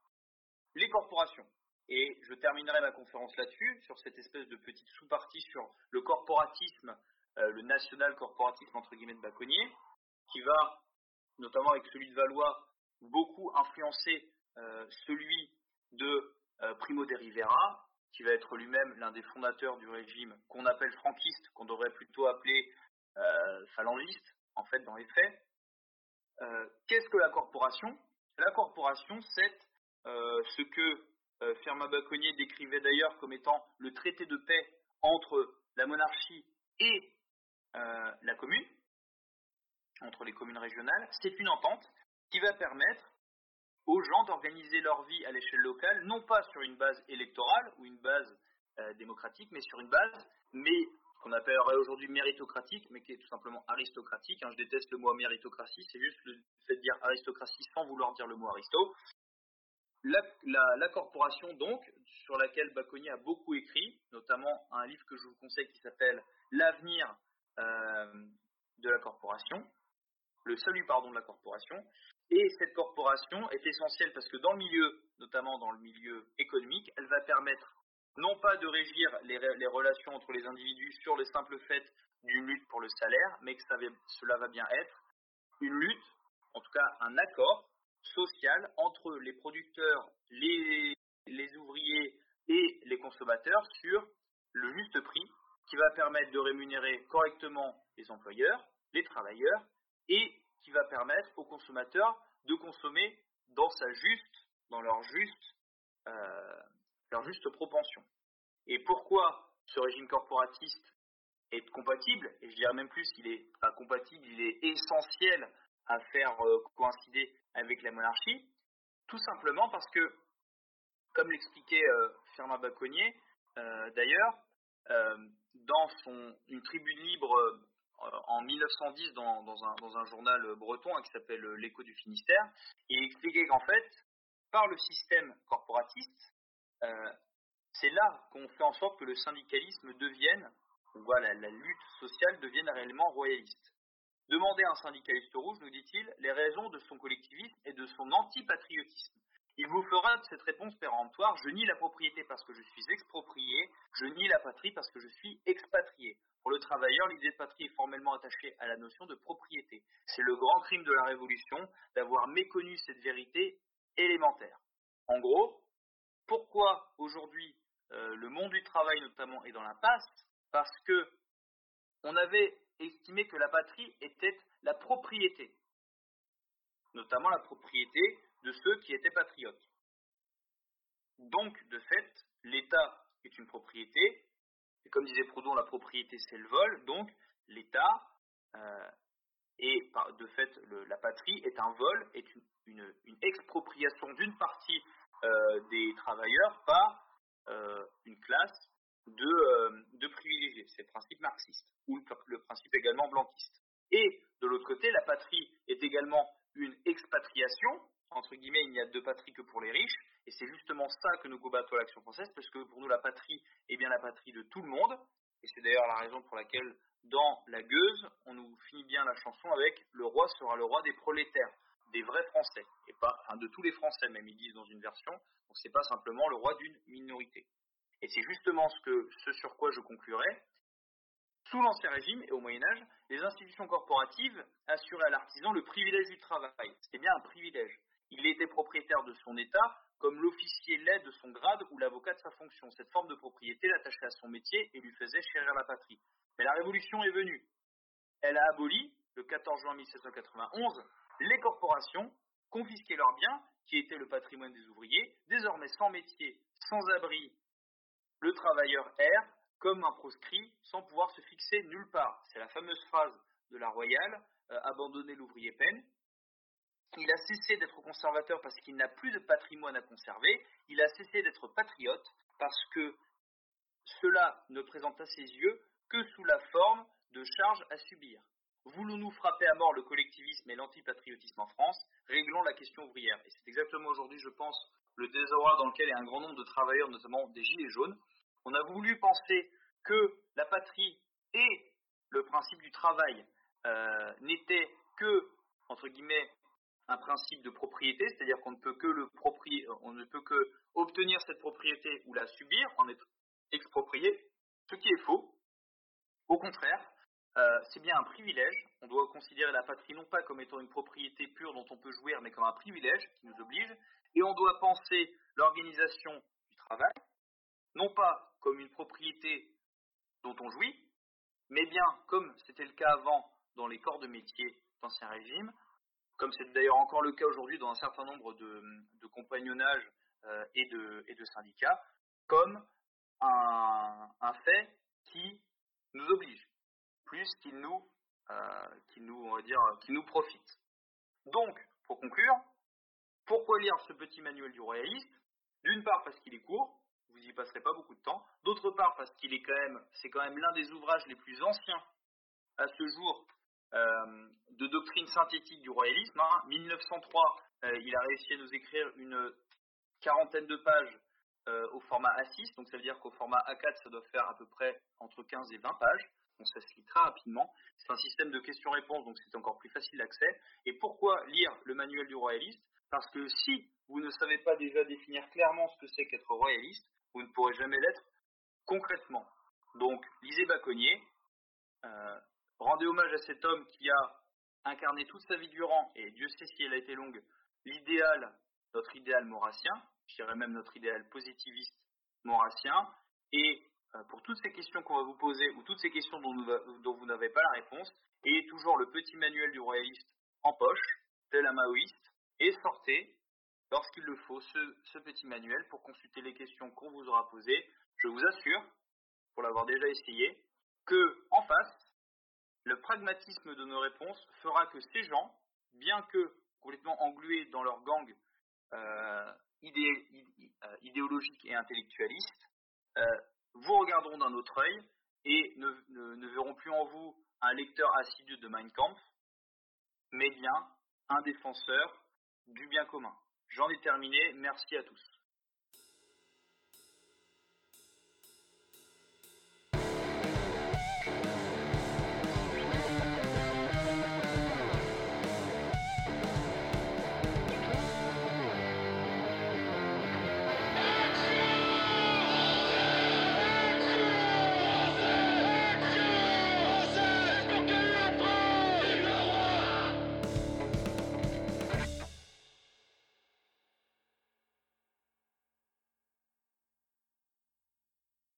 les corporations. Et je terminerai ma conférence là-dessus, sur cette espèce de petite sous-partie sur le corporatisme, euh, le national corporatisme entre guillemets de Baconnier, qui va, notamment avec celui de Valois, beaucoup influencer euh, celui de euh, Primo de Rivera, qui va être lui-même l'un des fondateurs du régime qu'on appelle franquiste, qu'on devrait plutôt appeler phalangiste, en fait, dans les faits. Qu'est-ce que la corporation? La corporation, c'est ce que euh, Firmin Baconnier décrivait d'ailleurs comme étant le traité de paix entre la monarchie et euh, la commune, entre les communes régionales, c'est une entente qui va permettre aux gens d'organiser leur vie à l'échelle locale, non pas sur une base électorale ou une base euh, démocratique, mais sur une base, mais qu'on appellerait aujourd'hui méritocratique, mais qui est tout simplement aristocratique. Hein. je déteste le mot méritocratie, c'est juste le fait de dire aristocratie sans vouloir dire le mot aristo. La, corporation, donc, sur laquelle Baconnier a beaucoup écrit, notamment un livre que je vous conseille qui s'appelle L'avenir euh, de la corporation, le salut, pardon, de la corporation. Et cette corporation est essentielle parce que dans le milieu, notamment dans le milieu économique, elle va permettre non pas de régir les, relations entre les individus sur le simple fait d'une lutte pour le salaire, mais que cela va bien être une lutte, en tout cas un accord social entre les producteurs, les, les ouvriers et les consommateurs sur le juste prix qui va permettre de rémunérer correctement les employeurs, les travailleurs et qui va permettre aux consommateurs de consommer dans sa juste, dans leur juste, euh, leur juste propension. Et pourquoi ce régime corporatiste est compatible, et je dirais même plus qu'il est pas compatible, il est essentiel à faire euh, coïncider avec la monarchie, tout simplement parce que, comme l'expliquait euh, Firmin Baconnier, euh, d'ailleurs, euh, dans son, une tribune libre en 1910 dans, dans, un, dans, un, journal breton hein, qui s'appelle L'écho du Finistère, il expliquait qu'en fait, par le système corporatiste, euh, c'est là qu'on fait en sorte que le syndicalisme devienne, voilà, la lutte sociale devienne réellement royaliste. Demandez à un syndicaliste rouge, nous dit-il, les raisons de son collectivisme et de son antipatriotisme. Il vous fera cette réponse péremptoire Je nie la propriété parce que je suis exproprié, je nie la patrie parce que je suis expatrié. Pour le travailleur, l'idée de patrie est formellement attachée à la notion de propriété. C'est le grand crime de la Révolution d'avoir méconnu cette vérité élémentaire. En gros, pourquoi aujourd'hui euh, le monde du travail notamment est dans l'impasse Parce que on avait estimé que la patrie était la propriété, notamment la propriété de ceux qui étaient patriotes. Donc, de fait, l'État est une propriété, et comme disait Proudhon, la propriété c'est le vol, donc l'État euh, et de fait la patrie est un vol, est une, une expropriation d'une partie euh, des travailleurs par euh, une classe de, euh, de privilégiés. C'est le principe marxiste, ou le, le principe également blanquiste. Et de l'autre côté, la patrie est également une expatriation, entre guillemets, il n'y a de patrie que pour les riches, et c'est justement ça que nous combattons à l'Action française, parce que pour nous, la patrie est bien la patrie de tout le monde, et c'est d'ailleurs la raison pour laquelle, dans La Gueuse, on nous finit bien la chanson avec Le roi sera le roi des prolétaires, des vrais Français, et pas, enfin, de tous les Français, même, ils disent dans une version, donc c'est pas simplement le roi d'une minorité. Et c'est justement ce, ce sur quoi je conclurai. Sous l'Ancien Régime et au Moyen Âge, les institutions corporatives assuraient à l'artisan le privilège du travail. C'était bien un privilège. Il était propriétaire de son État, comme l'officier l'est de son grade ou l'avocat de sa fonction. Cette forme de propriété l'attachait à son métier et lui faisait chérir la patrie. Mais la Révolution est venue. Elle a aboli, le 14 juin 1791, les corporations, confisqué leurs biens, qui étaient le patrimoine des ouvriers, désormais sans métier, sans abri, le travailleur erre comme un proscrit sans pouvoir se fixer nulle part. C'est la fameuse phrase de la Royale, euh, abandonner l'ouvrier peine. Il a cessé d'être conservateur parce qu'il n'a plus de patrimoine à conserver. Il a cessé d'être patriote parce que cela ne présente à ses yeux que sous la forme de charges à subir. Voulons-nous frapper à mort le collectivisme et l'antipatriotisme en France? Réglons la question ouvrière. Et c'est exactement aujourd'hui, je pense, le désarroi dans lequel est un grand nombre de travailleurs, notamment des Gilets jaunes. On a voulu penser que la patrie et le principe du travail euh, n'étaient que, entre guillemets, un principe de propriété, c'est-à-dire qu'on ne peut que le on ne peut que obtenir cette propriété ou la subir, en être exproprié, ce qui est faux. Au contraire, euh, c'est bien un privilège. On doit considérer la patrie non pas comme étant une propriété pure dont on peut jouir, mais comme un privilège qui nous oblige. Et on doit penser l'organisation du travail, non pas comme une propriété dont on jouit, mais bien comme c'était le cas avant dans les corps de métier d'Ancien Régime, comme c'est d'ailleurs encore le cas aujourd'hui dans un certain nombre de, compagnonnages euh, et, de, syndicats, comme un, fait qui nous oblige, plus qu'il nous, euh, nous, on va dire, qui nous profite. Donc, pour conclure, pourquoi lire ce petit manuel du royaliste? D'une part parce qu'il est court, vous y passerez pas beaucoup de temps. D'autre part parce qu'il est quand même, c'est quand même l'un des ouvrages les plus anciens à ce jour euh, de doctrine synthétique du royalisme. Hein. 1903, euh, il a réussi à nous écrire une quarantaine de pages euh, au format A6, donc ça veut dire qu'au format A4, ça doit faire à peu près entre 15 et 20 pages. Se lit très rapidement. C'est un système de questions-réponses, donc c'est encore plus facile d'accès. Et pourquoi lire le manuel du royaliste? Parce que si vous ne savez pas déjà définir clairement ce que c'est qu'être royaliste, vous ne pourrez jamais l'être concrètement. Donc, lisez Baconnier, euh, rendez hommage à cet homme qui a incarné toute sa vie durant, et Dieu sait si elle a été longue, l'idéal, notre idéal maurassien, je dirais même notre idéal positiviste maurassien, et pour toutes ces questions qu'on va vous poser, ou toutes ces questions dont, vous n'avez pas la réponse, ayez toujours le petit manuel du royaliste en poche, tel un maoïste, et sortez, lorsqu'il le faut, ce, petit manuel pour consulter les questions qu'on vous aura posées. Je vous assure, pour l'avoir déjà essayé, que en face, le pragmatisme de nos réponses fera que ces gens, bien que complètement englués dans leur gang euh, euh, idéologique et intellectualiste, euh, vous regarderont d'un autre œil et ne, ne, verront plus en vous un lecteur assidu de Mein Kampf, mais bien un défenseur du bien commun. J'en ai terminé, merci à tous.